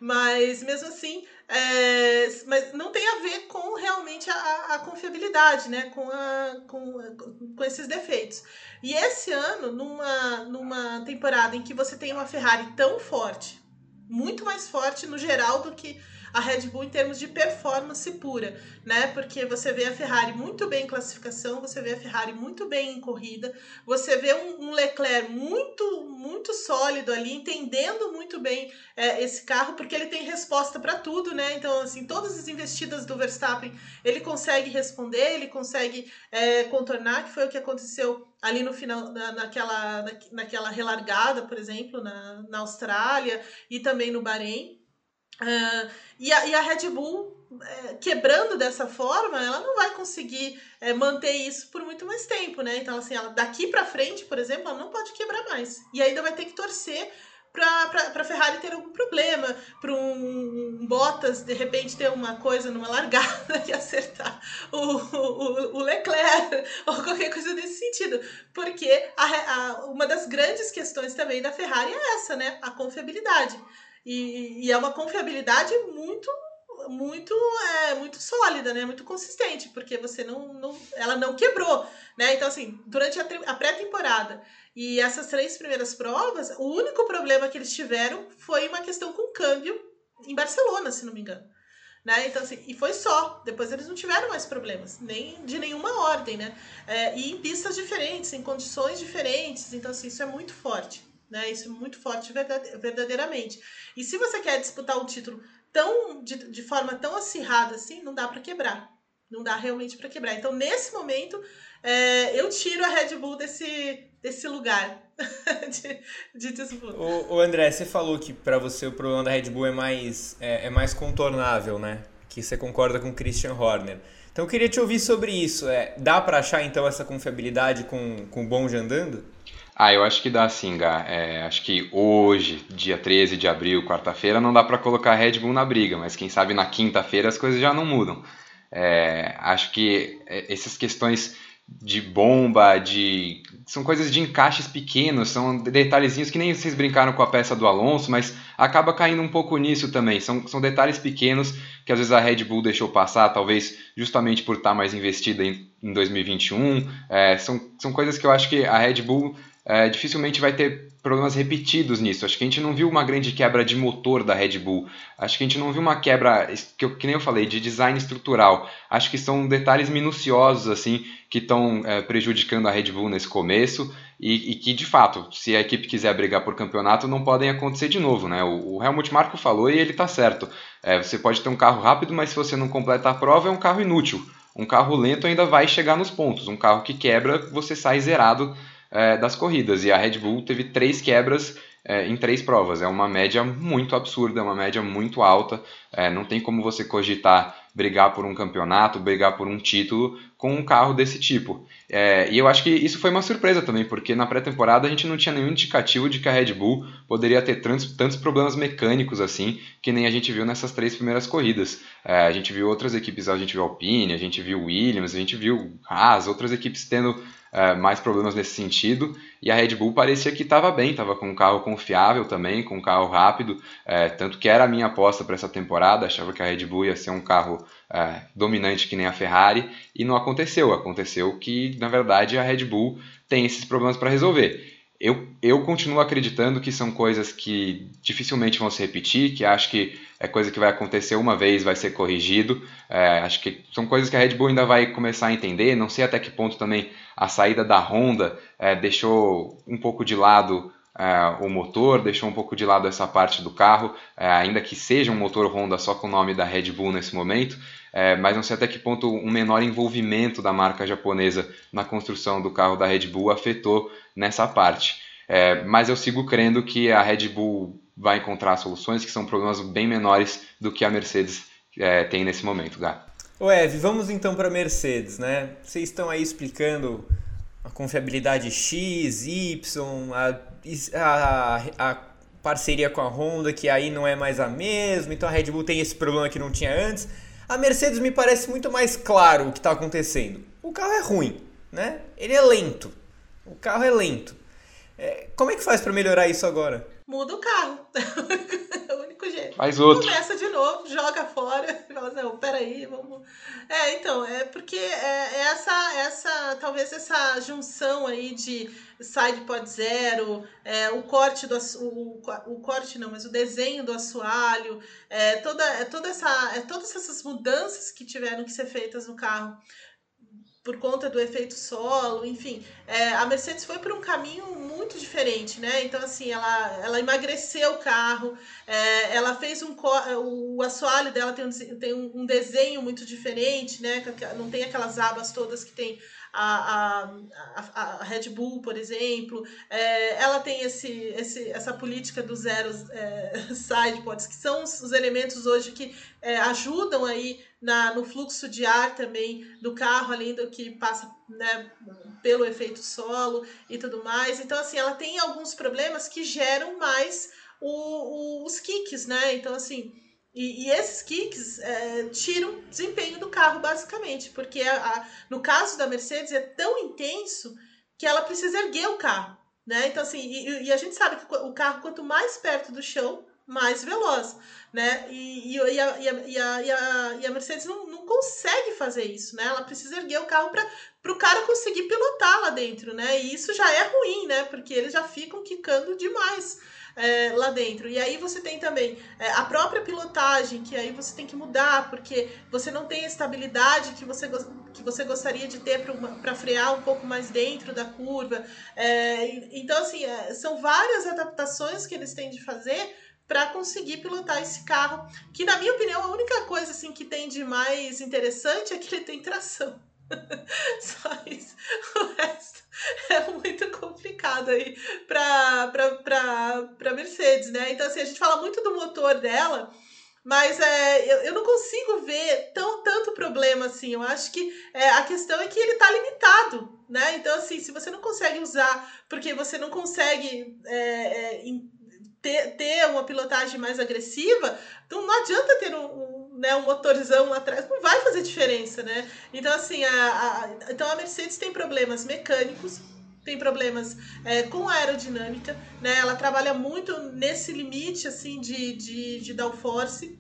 Mas mesmo assim, é, mas não tem a ver com realmente a, a confiabilidade, né? Com, a, com, com esses defeitos. E esse ano, numa, numa temporada em que você tem uma Ferrari tão forte, muito mais forte no geral do que a Red Bull em termos de performance pura, né? Porque você vê a Ferrari muito bem em classificação, você vê a Ferrari muito bem em corrida, você vê um, um Leclerc muito, muito sólido ali, entendendo muito bem é, esse carro, porque ele tem resposta para tudo, né? Então, assim, todas as investidas do Verstappen ele consegue responder, ele consegue é, contornar, que foi o que aconteceu ali no final, na, naquela, na, naquela relargada, por exemplo, na, na Austrália e também no Bahrein. Uh, e, a, e a Red Bull, é, quebrando dessa forma, ela não vai conseguir é, manter isso por muito mais tempo, né? Então, assim, ela, daqui para frente, por exemplo, ela não pode quebrar mais. E ainda vai ter que torcer para a Ferrari ter algum problema, para um, um, Bottas de repente ter uma coisa numa largada e acertar o, o, o Leclerc ou qualquer coisa nesse sentido. Porque a, a, uma das grandes questões também da Ferrari é essa, né? A confiabilidade. E, e é uma confiabilidade muito muito é, muito sólida, né? Muito consistente, porque você não, não ela não quebrou, né? Então assim, durante a, a pré-temporada e essas três primeiras provas, o único problema que eles tiveram foi uma questão com câmbio em Barcelona, se não me engano. Né? Então, assim, e foi só. Depois eles não tiveram mais problemas, nem de nenhuma ordem, né? É, e em pistas diferentes, em condições diferentes. Então, assim, isso é muito forte né? Isso é muito forte verdadeiramente. E se você quer disputar um título tão de, de forma tão acirrada assim, não dá para quebrar. Não dá realmente para quebrar. Então, nesse momento, é, eu tiro a Red Bull desse, desse lugar de, de disputa. O, o, André, você falou que para você o problema da Red Bull é mais, é, é, mais contornável, né? Que você concorda com o Christian Horner. Então, eu queria te ouvir sobre isso. É, dá para achar, então, essa confiabilidade com, com o Bom andando? Ah, eu acho que dá sim, Gá. É, acho que hoje, dia 13 de abril, quarta-feira, não dá para colocar Red Bull na briga, mas quem sabe na quinta-feira as coisas já não mudam. É, acho que é, essas questões de bomba, de são coisas de encaixes pequenos, são detalhezinhos que nem vocês brincaram com a peça do Alonso, mas acaba caindo um pouco nisso também. São, são detalhes pequenos que às vezes a Red Bull deixou passar, talvez justamente por estar mais investida em, em 2021. É, são, são coisas que eu acho que a Red Bull é, dificilmente vai ter problemas repetidos nisso. Acho que a gente não viu uma grande quebra de motor da Red Bull. Acho que a gente não viu uma quebra, que, que nem eu falei, de design estrutural. Acho que são detalhes minuciosos assim que estão é, prejudicando a Red Bull nesse começo e, e, que, de fato, se a equipe quiser brigar por campeonato, não podem acontecer de novo. Né? O, o Helmut Marko falou e ele está certo. É, você pode ter um carro rápido, mas se você não completa a prova, é um carro inútil. Um carro lento ainda vai chegar nos pontos. Um carro que quebra, você sai zerado é, das corridas. E a Red Bull teve três quebras é, em três provas. É uma média muito absurda, é uma média muito alta. É, não tem como você cogitar brigar por um campeonato, brigar por um título com um carro desse tipo. É, e eu acho que isso foi uma surpresa também, porque na pré-temporada a gente não tinha nenhum indicativo de que a Red Bull poderia ter tantos, tantos problemas mecânicos assim, que nem a gente viu nessas três primeiras corridas. É, a gente viu outras equipes, a gente viu Alpine, a gente viu Williams, a gente viu Haas, outras equipes tendo é, mais problemas nesse sentido. E a Red Bull parecia que estava bem, estava com um carro confiável também, com um carro rápido. É, tanto que era a minha aposta para essa temporada, achava que a Red Bull ia ser um carro é, dominante que nem a Ferrari, e não aconteceu. Aconteceu que, na verdade, a Red Bull tem esses problemas para resolver. Eu, eu continuo acreditando que são coisas que dificilmente vão se repetir, que acho que é coisa que vai acontecer uma vez, vai ser corrigido. É, acho que são coisas que a Red Bull ainda vai começar a entender. Não sei até que ponto também a saída da Honda é, deixou um pouco de lado é, o motor, deixou um pouco de lado essa parte do carro, é, ainda que seja um motor Honda só com o nome da Red Bull nesse momento, é, mas não sei até que ponto um menor envolvimento da marca japonesa na construção do carro da Red Bull afetou nessa parte. É, mas eu sigo crendo que a Red Bull vai encontrar soluções que são problemas bem menores do que a Mercedes tem nesse momento, Gá. Ô Ev, vamos então para a Mercedes, né? Vocês estão aí explicando a confiabilidade X, Y, a, a, a parceria com a Honda, que aí não é mais a mesma, então a Red Bull tem esse problema que não tinha antes. A Mercedes me parece muito mais claro o que está acontecendo. O carro é ruim, né? Ele é lento. O carro é lento. É, como é que faz para melhorar isso agora? Muda o carro. é o único jeito. Faz outro. Começa de novo, joga fora e fala assim, peraí, vamos. É, então, é porque é, é essa, essa, talvez essa junção aí de side pod zero, é, o corte do o, o corte não, mas o desenho do assoalho, é, toda, é, toda essa, é, todas essas mudanças que tiveram que ser feitas no carro por conta do efeito solo, enfim, é, a Mercedes foi por um caminho muito diferente, né? Então, assim, ela, ela emagreceu o carro, é, ela fez um. O assoalho dela tem um, tem um desenho muito diferente, né? Não tem aquelas abas todas que tem a, a, a, Red Bull, por exemplo, é, ela tem esse, esse, essa política dos zeros é, que são os, os elementos hoje que é, ajudam aí na, no fluxo de ar também do carro, além do que passa né, pelo efeito solo e tudo mais. Então, assim, ela tem alguns problemas que geram mais o, o, os kicks, né? Então, assim, e, e esses kicks é, tiram desempenho do carro, basicamente, porque a, a, no caso da Mercedes é tão intenso que ela precisa erguer o carro. Né? Então, assim, e, e a gente sabe que o carro, quanto mais perto do chão, mais veloz, né? E, e, e, a, e, a, e, a, e a Mercedes não, não consegue fazer isso, né? Ela precisa erguer o carro para o cara conseguir pilotar lá dentro, né? E isso já é ruim, né? Porque eles já ficam quicando demais é, lá dentro. E aí você tem também é, a própria pilotagem, que aí você tem que mudar, porque você não tem a estabilidade que você, que você gostaria de ter para frear um pouco mais dentro da curva. É, então, assim, são várias adaptações que eles têm de fazer para conseguir pilotar esse carro, que na minha opinião a única coisa assim que tem de mais interessante é que ele tem tração. Só isso. O resto é muito complicado aí para para Mercedes, né? Então, assim, a gente fala muito do motor dela, mas é, eu, eu não consigo ver tão, tanto problema assim. Eu acho que é, a questão é que ele está limitado, né? Então, assim, se você não consegue usar porque você não consegue é, é, ter, ter uma pilotagem mais agressiva, então não adianta ter um, um, né, um motorzão lá atrás, não vai fazer diferença, né? Então, assim, a, a, então a Mercedes tem problemas mecânicos, tem problemas é, com a aerodinâmica, né? Ela trabalha muito nesse limite, assim, de, de, de downforce.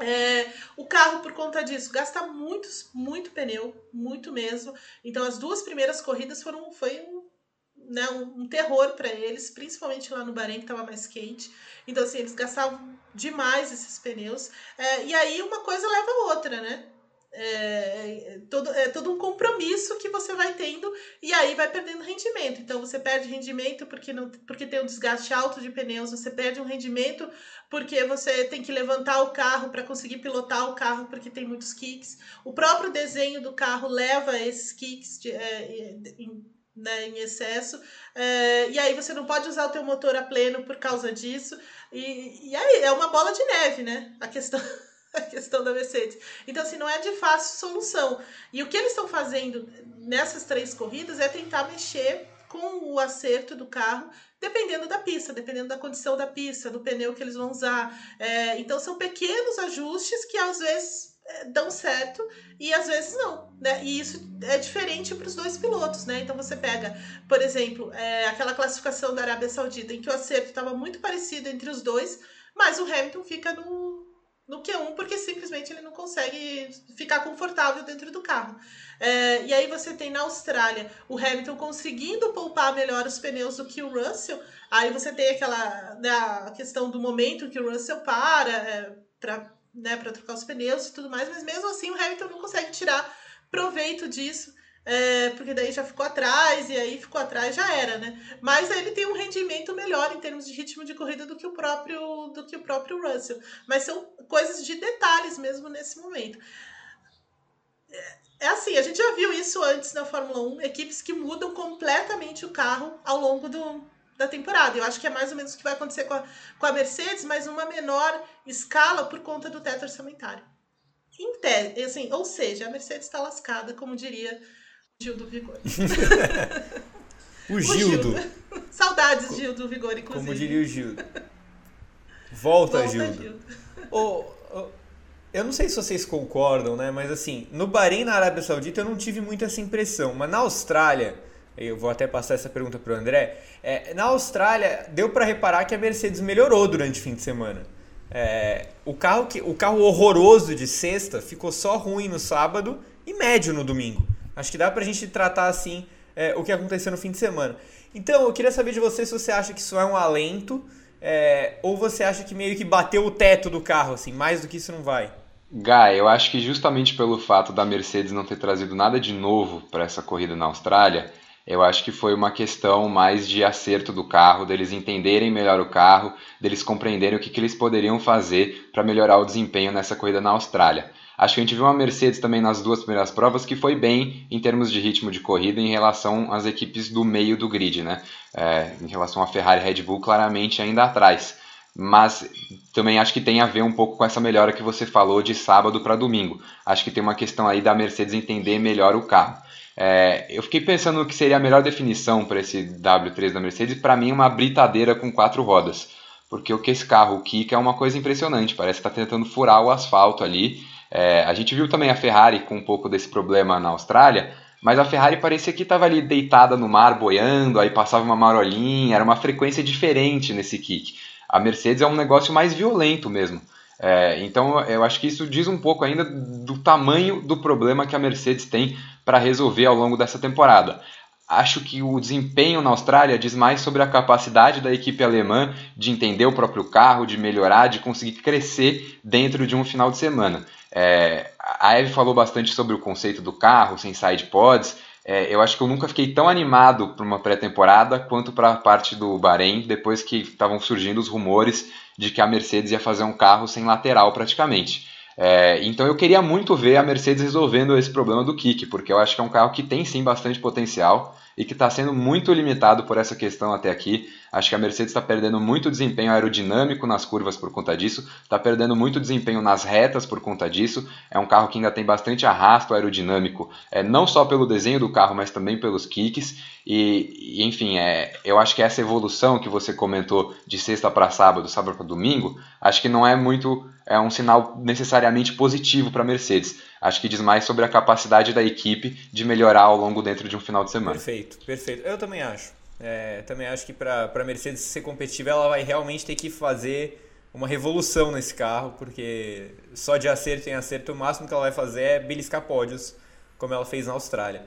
É, o carro, por conta disso, gasta muito, muito pneu, muito mesmo. Então, as duas primeiras corridas foram foi um né, um, um terror para eles, principalmente lá no Bahrein, que estava mais quente. Então, assim, eles gastavam demais esses pneus. É, e aí uma coisa leva a outra, né? É, é, todo, é todo um compromisso que você vai tendo e aí vai perdendo rendimento. Então você perde rendimento porque, não, porque tem um desgaste alto de pneus, você perde um rendimento porque você tem que levantar o carro para conseguir pilotar o carro porque tem muitos kicks. O próprio desenho do carro leva esses kicks de, é, em, né, em excesso, é, e aí você não pode usar o teu motor a pleno por causa disso, e, e aí é uma bola de neve, né, a questão, a questão da Mercedes. Então, assim, não é de fácil solução. E o que eles estão fazendo nessas três corridas é tentar mexer com o acerto do carro, dependendo da pista, dependendo da condição da pista, do pneu que eles vão usar. É, então, são pequenos ajustes que às vezes é, dão certo e às vezes não, né? E isso é diferente para os dois pilotos, né? Então você pega, por exemplo, é, aquela classificação da Arábia Saudita em que o acerto estava muito parecido entre os dois, mas o Hamilton fica no, no Q1 porque simplesmente ele não consegue ficar confortável dentro do carro. É, e aí você tem na Austrália o Hamilton conseguindo poupar melhor os pneus do que o Russell. Aí você tem aquela né, a questão do momento que o Russell para é, para né, trocar os pneus e tudo mais, mas mesmo assim o Hamilton não consegue tirar proveito disso, é, porque daí já ficou atrás e aí ficou atrás já era, né? Mas ele tem um rendimento melhor em termos de ritmo de corrida do que o próprio do que o próprio Russell, mas são coisas de detalhes mesmo nesse momento. É, é assim, a gente já viu isso antes na Fórmula 1, equipes que mudam completamente o carro ao longo do, da temporada. Eu acho que é mais ou menos o que vai acontecer com a, com a Mercedes, mas uma menor escala por conta do teto orçamentário. em assim, ou seja, a Mercedes está lascada, como diria Gil do Vigor. o Gildo. Saudades, Gil do Vigor, inclusive. Como diria o Gildo. Volta, Volta Gildo. Gildo. Oh, oh, eu não sei se vocês concordam, né? Mas assim, no Bahrein, na Arábia Saudita, eu não tive muito essa impressão. Mas na Austrália, eu vou até passar essa pergunta para o André. É, na Austrália, deu para reparar que a Mercedes melhorou durante o fim de semana. É, o, carro que, o carro horroroso de sexta ficou só ruim no sábado e médio no domingo. Acho que dá para a gente tratar assim é, o que aconteceu no fim de semana. Então, eu queria saber de você se você acha que isso é um alento é, ou você acha que meio que bateu o teto do carro, assim, mais do que isso não vai? Guy, eu acho que justamente pelo fato da Mercedes não ter trazido nada de novo para essa corrida na Austrália, eu acho que foi uma questão mais de acerto do carro, deles entenderem melhor o carro, deles compreenderem o que, que eles poderiam fazer para melhorar o desempenho nessa corrida na Austrália. Acho que a gente viu uma Mercedes também nas duas primeiras provas que foi bem em termos de ritmo de corrida em relação às equipes do meio do grid, né? É, em relação a Ferrari e Red Bull, claramente ainda atrás. Mas também acho que tem a ver um pouco com essa melhora que você falou de sábado para domingo. Acho que tem uma questão aí da Mercedes entender melhor o carro. É, eu fiquei pensando que seria a melhor definição para esse W3 da Mercedes, para mim, uma britadeira com quatro rodas. Porque o que esse carro, Kika, é uma coisa impressionante, parece que está tentando furar o asfalto ali. É, a gente viu também a Ferrari com um pouco desse problema na Austrália, mas a Ferrari parecia que estava ali deitada no mar, boiando, aí passava uma marolinha, era uma frequência diferente nesse kick. A Mercedes é um negócio mais violento mesmo. É, então eu acho que isso diz um pouco ainda do tamanho do problema que a Mercedes tem para resolver ao longo dessa temporada. Acho que o desempenho na Austrália diz mais sobre a capacidade da equipe alemã de entender o próprio carro, de melhorar, de conseguir crescer dentro de um final de semana. É, a Eve falou bastante sobre o conceito do carro, sem side pods. É, eu acho que eu nunca fiquei tão animado para uma pré-temporada quanto para a parte do Bahrein, depois que estavam surgindo os rumores de que a Mercedes ia fazer um carro sem lateral praticamente. É, então eu queria muito ver a Mercedes resolvendo esse problema do kick, porque eu acho que é um carro que tem sim bastante potencial e que está sendo muito limitado por essa questão até aqui. Acho que a Mercedes está perdendo muito desempenho aerodinâmico nas curvas por conta disso, está perdendo muito desempenho nas retas por conta disso. É um carro que ainda tem bastante arrasto aerodinâmico, é, não só pelo desenho do carro, mas também pelos kicks. E, e enfim, é, eu acho que essa evolução que você comentou de sexta para sábado, sábado para domingo, acho que não é muito é um sinal necessariamente positivo para a Mercedes. Acho que diz mais sobre a capacidade da equipe de melhorar ao longo dentro de um final de semana. Perfeito, perfeito. Eu também acho. É, também acho que para a Mercedes ser competitiva, ela vai realmente ter que fazer uma revolução nesse carro, porque só de acerto em acerto, o máximo que ela vai fazer é beliscar pódios, como ela fez na Austrália.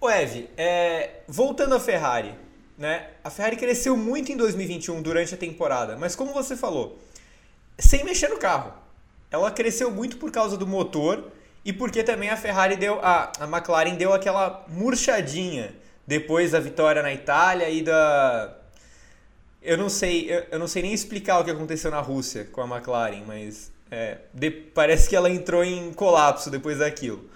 O Eve, é, voltando à Ferrari, né? A Ferrari cresceu muito em 2021 durante a temporada, mas como você falou, sem mexer no carro. Ela cresceu muito por causa do motor e porque também a Ferrari deu, a, a McLaren deu aquela murchadinha depois da vitória na Itália e da. Eu não sei, eu, eu não sei nem explicar o que aconteceu na Rússia com a McLaren, mas é, de, parece que ela entrou em colapso depois daquilo.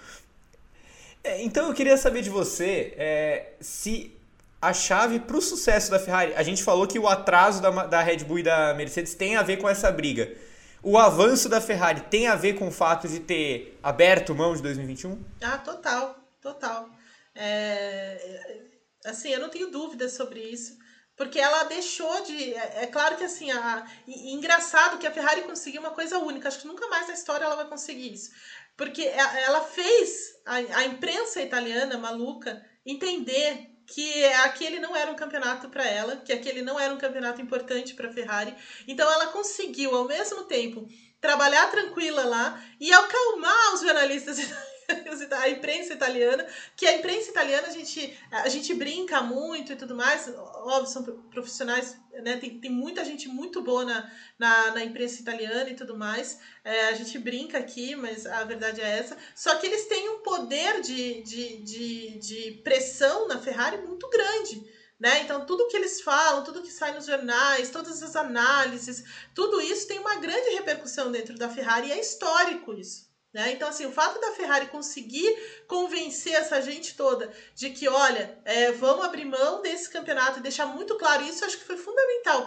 É, então eu queria saber de você é, se a chave para o sucesso da Ferrari. A gente falou que o atraso da, da Red Bull e da Mercedes tem a ver com essa briga. O avanço da Ferrari tem a ver com o fato de ter aberto mão de 2021? Ah, total, total. É, assim, eu não tenho dúvidas sobre isso. Porque ela deixou de. É, é claro que assim, a, e, engraçado que a Ferrari conseguiu uma coisa única. Acho que nunca mais na história ela vai conseguir isso. Porque ela fez a, a imprensa italiana maluca entender que aquele não era um campeonato para ela, que aquele não era um campeonato importante para a Ferrari. Então ela conseguiu ao mesmo tempo trabalhar tranquila lá e acalmar os jornalistas a imprensa italiana, que a imprensa italiana a gente, a gente brinca muito e tudo mais, óbvio, são profissionais, né? Tem, tem muita gente muito boa na, na, na imprensa italiana e tudo mais. É, a gente brinca aqui, mas a verdade é essa. Só que eles têm um poder de, de, de, de pressão na Ferrari muito grande. Né? Então, tudo que eles falam, tudo que sai nos jornais, todas as análises, tudo isso tem uma grande repercussão dentro da Ferrari e é histórico isso. Né? Então, assim, o fato da Ferrari conseguir convencer essa gente toda de que, olha, é, vamos abrir mão desse campeonato e deixar muito claro isso, acho que foi fundamental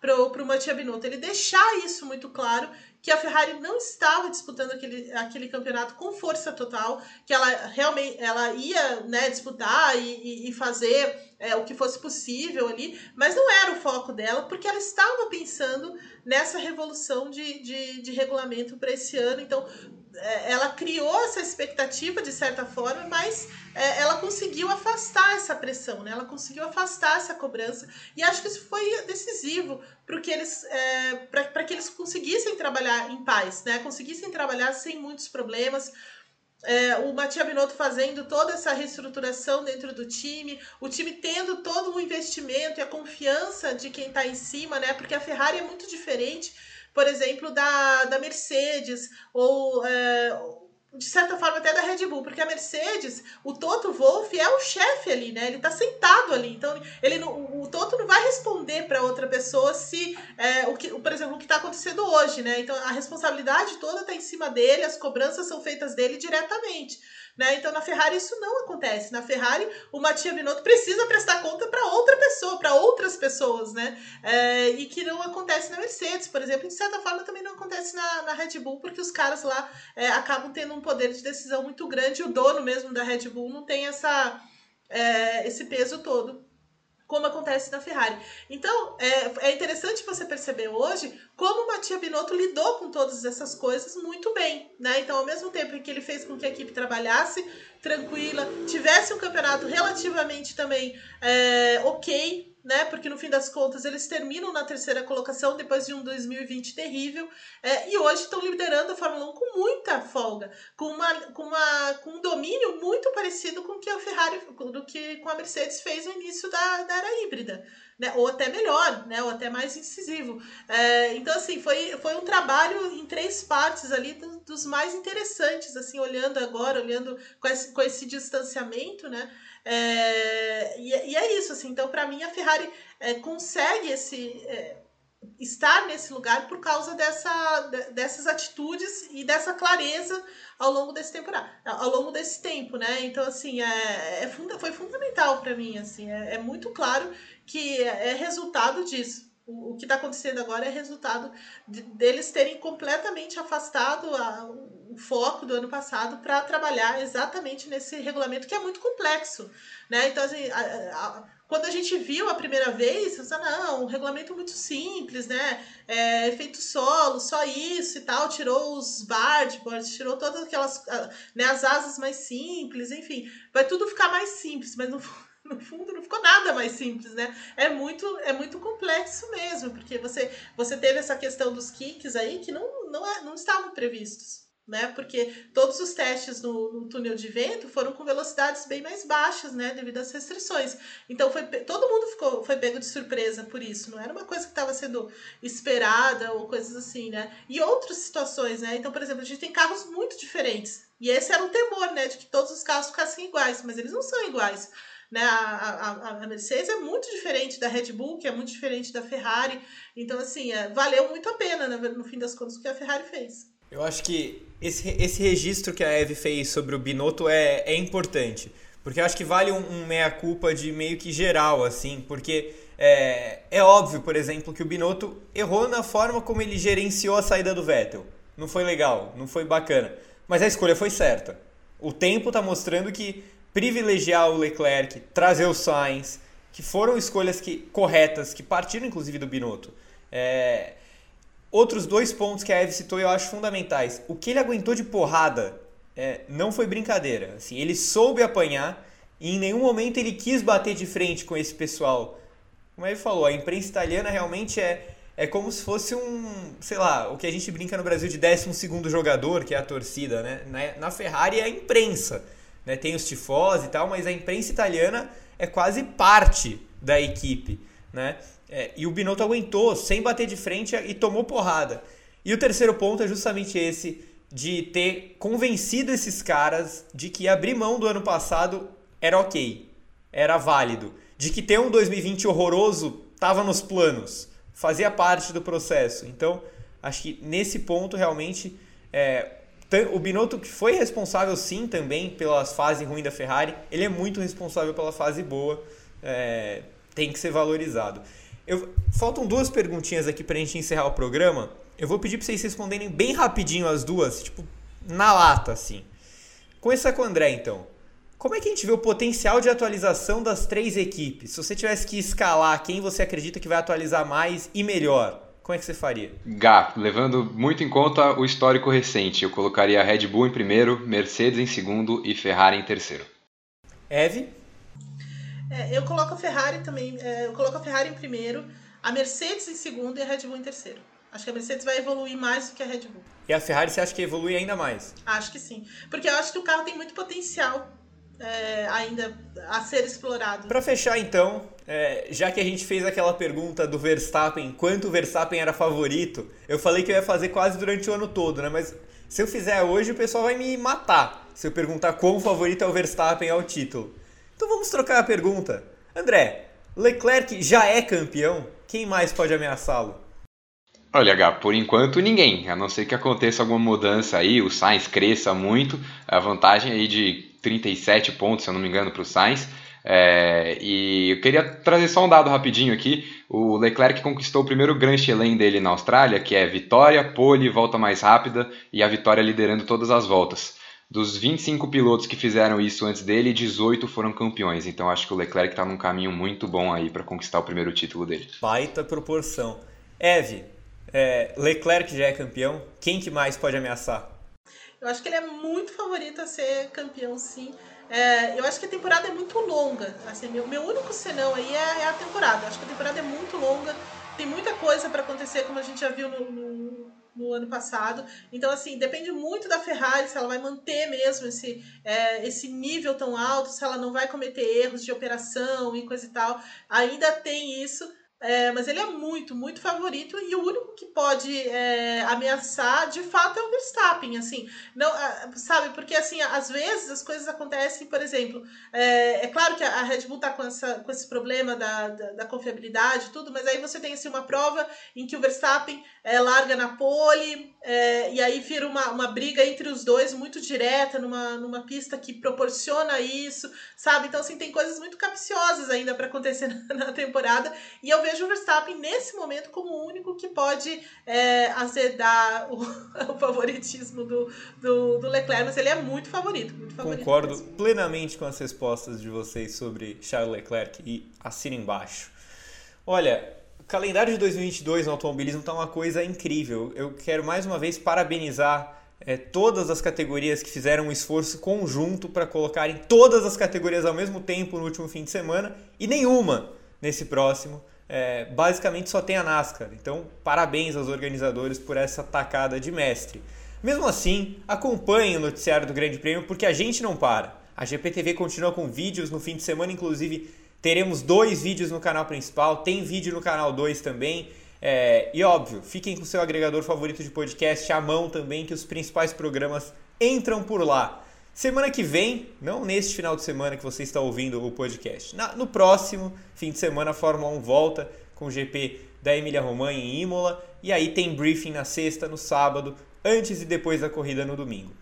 para o Mattia Binotto. Ele deixar isso muito claro, que a Ferrari não estava disputando aquele, aquele campeonato com força total, que ela realmente ela ia né, disputar e, e fazer é, o que fosse possível ali, mas não era o foco dela, porque ela estava pensando nessa revolução de, de, de regulamento para esse ano. Então, ela criou essa expectativa de certa forma, mas é, ela conseguiu afastar essa pressão, né? Ela conseguiu afastar essa cobrança e acho que isso foi decisivo para que eles é, para que eles conseguissem trabalhar em paz, né? Conseguissem trabalhar sem muitos problemas. É, o Matia Binotto fazendo toda essa reestruturação dentro do time, o time tendo todo o investimento e a confiança de quem está em cima, né? Porque a Ferrari é muito diferente por exemplo, da, da Mercedes, ou é, de certa forma até da Red Bull, porque a Mercedes, o Toto Wolff é o chefe ali, né? Ele tá sentado ali, então ele não, o Toto não vai responder para outra pessoa se é, o que, por exemplo, o que está acontecendo hoje, né? Então a responsabilidade toda tá em cima dele, as cobranças são feitas dele diretamente. Né? Então, na Ferrari, isso não acontece. Na Ferrari, o Mattia Binotto precisa prestar conta para outra pessoa, para outras pessoas, né? É, e que não acontece na Mercedes, por exemplo. De certa forma, também não acontece na, na Red Bull, porque os caras lá é, acabam tendo um poder de decisão muito grande. E o dono mesmo da Red Bull não tem essa, é, esse peso todo como acontece na Ferrari. Então, é, é interessante você perceber hoje como o Mattia Binotto lidou com todas essas coisas muito bem, né? Então, ao mesmo tempo que ele fez com que a equipe trabalhasse tranquila, tivesse um campeonato relativamente também é, ok, né? Porque no fim das contas eles terminam na terceira colocação depois de um 2020 terrível é, e hoje estão liderando a Fórmula 1 com muita folga, com, uma, com, uma, com um domínio muito parecido com o que a Ferrari, do que com a Mercedes fez no início da, da era híbrida. Né, ou até melhor, né, ou até mais incisivo. É, então, assim, foi, foi um trabalho em três partes ali do, dos mais interessantes, assim, olhando agora, olhando com esse, com esse distanciamento, né, é, e, e, é isso, assim. Então, para mim, a Ferrari é, consegue esse é, estar nesse lugar por causa dessa, dessas atitudes e dessa clareza ao longo desse temporada, ao longo desse tempo, né? Então, assim, é, é funda, foi fundamental para mim, assim, é, é, muito claro que é, é resultado disso. O, que está acontecendo agora é resultado de, deles terem completamente afastado a, foco do ano passado para trabalhar exatamente nesse regulamento que é muito complexo, né? Então, assim, a, a, quando a gente viu a primeira vez, você não, um regulamento muito simples, né? É, efeito solo, só isso e tal, tirou os boards, tirou todas aquelas, né, as asas mais simples, enfim, vai tudo ficar mais simples, mas no fundo não ficou nada mais simples, né? É muito, é muito complexo mesmo, porque você, você teve essa questão dos kicks aí que não, não, é, não estavam previstos. Né? Porque todos os testes no, no, túnel de vento foram com velocidades bem mais baixas, né? Devido às restrições. Então foi todo mundo ficou foi pego de surpresa por isso. Não era uma coisa que estava sendo esperada ou coisas assim, né? E outras situações, né? Então, por exemplo, a gente tem carros muito diferentes. E esse era o temor, né? De que todos os carros ficassem iguais, mas eles não são iguais. Né? A, a, a, Mercedes é muito diferente da Red Bull, que é muito diferente da Ferrari. Então, assim, é, valeu muito a pena, né, no fim das contas, o que a Ferrari fez. Eu acho que esse, esse registro que a Eve fez sobre o Binotto é, é importante. Porque eu acho que vale um, um meia-culpa de meio que geral, assim, porque é, é óbvio, por exemplo, que o Binotto errou na forma como ele gerenciou a saída do Vettel. Não foi legal, não foi bacana. Mas a escolha foi certa. O tempo está mostrando que privilegiar o Leclerc, trazer o Sainz, que foram escolhas que, corretas, que partiram inclusive do Binotto. É, outros dois pontos que a Eve citou eu acho fundamentais. O que ele aguentou de porrada é, não foi brincadeira. Assim, ele soube apanhar e em nenhum momento ele quis bater de frente com esse pessoal. Como ele falou, a imprensa italiana realmente é, é como se fosse um, sei lá, o que a gente brinca no Brasil de 12 segundo jogador, que é a torcida, né? Na Ferrari é a imprensa né? Tem os tifós e tal, mas a imprensa italiana é quase parte da equipe, né? É, e o Binotto aguentou sem bater de frente e tomou porrada. E o terceiro ponto é justamente esse de ter convencido esses caras de que abrir mão do ano passado era ok, era válido, de que ter um 2020 horroroso estava nos planos, fazia parte do processo. Então, acho que nesse ponto realmente é, o Binotto que foi responsável sim também pela fase ruim da Ferrari, ele é muito responsável pela fase boa, é, tem que ser valorizado. Eu, faltam duas perguntinhas aqui para a gente encerrar o programa. Eu vou pedir para vocês responderem bem rapidinho as duas, tipo na lata assim. Começar com o André então. Como é que a gente vê o potencial de atualização das três equipes? Se você tivesse que escalar quem você acredita que vai atualizar mais e melhor, como é que você faria? Gá, levando muito em conta o histórico recente, eu colocaria a Red Bull em primeiro, Mercedes em segundo e Ferrari em terceiro. Eve? É, eu coloco a Ferrari também, é, eu coloco a Ferrari em primeiro, a Mercedes em segundo e a Red Bull em terceiro. Acho que a Mercedes vai evoluir mais do que a Red Bull. E a Ferrari você acha que evolui ainda mais? Acho que sim. Porque eu acho que o carro tem muito potencial é, ainda a ser explorado. Para fechar, então, é, já que a gente fez aquela pergunta do Verstappen, quanto o Verstappen era favorito, eu falei que eu ia fazer quase durante o ano todo, né? Mas se eu fizer hoje, o pessoal vai me matar se eu perguntar quão favorito é o Verstappen ao título. Então vamos trocar a pergunta. André, Leclerc já é campeão? Quem mais pode ameaçá-lo? Olha, H, por enquanto ninguém, a não ser que aconteça alguma mudança aí, o Sainz cresça muito, a vantagem aí de 37 pontos, se eu não me engano, para o Sainz. É, e eu queria trazer só um dado rapidinho aqui. O Leclerc conquistou o primeiro Grand Chelem dele na Austrália, que é vitória, pole, volta mais rápida e a vitória liderando todas as voltas. Dos 25 pilotos que fizeram isso antes dele, 18 foram campeões. Então acho que o Leclerc está num caminho muito bom aí para conquistar o primeiro título dele. Baita proporção. Eve, é, Leclerc já é campeão. Quem que mais pode ameaçar? Eu acho que ele é muito favorito a ser campeão, sim. É, eu acho que a temporada é muito longa. Assim, meu, meu único senão aí é, é, a temporada. Eu acho que a temporada é muito longa. Tem muita coisa para acontecer, como a gente já viu no, no, no, ano passado. Então, assim, depende muito da Ferrari, se ela vai manter mesmo esse, é, esse nível tão alto, se ela não vai cometer erros de operação e coisa e tal. Ainda tem isso. É, mas ele é muito, muito favorito e o único que pode é, ameaçar, de fato, é o Verstappen, assim, não, sabe, porque, assim, às vezes as coisas acontecem, por exemplo, é, é claro que a Red Bull tá com, essa, com esse problema da, da, da confiabilidade e tudo, mas aí você tem, assim, uma prova em que o Verstappen é, larga na pole é, e aí vira uma, uma briga entre os dois muito direta, numa, numa pista que proporciona isso, sabe, então, assim, tem coisas muito capciosas ainda para acontecer na, na temporada e eu vejo o Verstappen nesse momento como o único que pode é, azedar o, o favoritismo do, do, do, Leclerc, mas ele é muito favorito. Muito favorito Concordo mesmo. plenamente com as respostas de vocês sobre Charles Leclerc e assina embaixo. Olha, o calendário de 2022 no automobilismo está uma coisa incrível. Eu quero mais uma vez parabenizar é, todas as categorias que fizeram um esforço conjunto para colocarem todas as categorias ao mesmo tempo no último fim de semana e nenhuma nesse próximo é, basicamente só tem a NASCAR. Então, parabéns aos organizadores por essa tacada de mestre. Mesmo assim, acompanhe o noticiário do Grande Prêmio porque a gente não para. A GPTV continua com vídeos no fim de semana, inclusive teremos dois vídeos no canal principal, tem vídeo no canal 2 também. É, e óbvio, fiquem com o seu agregador favorito de podcast à mão também, que os principais programas entram por lá. Semana que vem, não neste final de semana que você está ouvindo o podcast, na, no próximo fim de semana a Fórmula 1 volta com o GP da Emília Romagna em Imola e aí tem briefing na sexta, no sábado, antes e depois da corrida no domingo.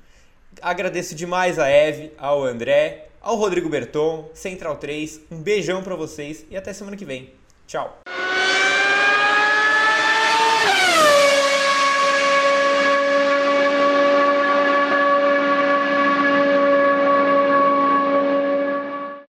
Agradeço demais a Eve, ao André, ao Rodrigo Berton, Central 3. Um beijão para vocês e até semana que vem. Tchau.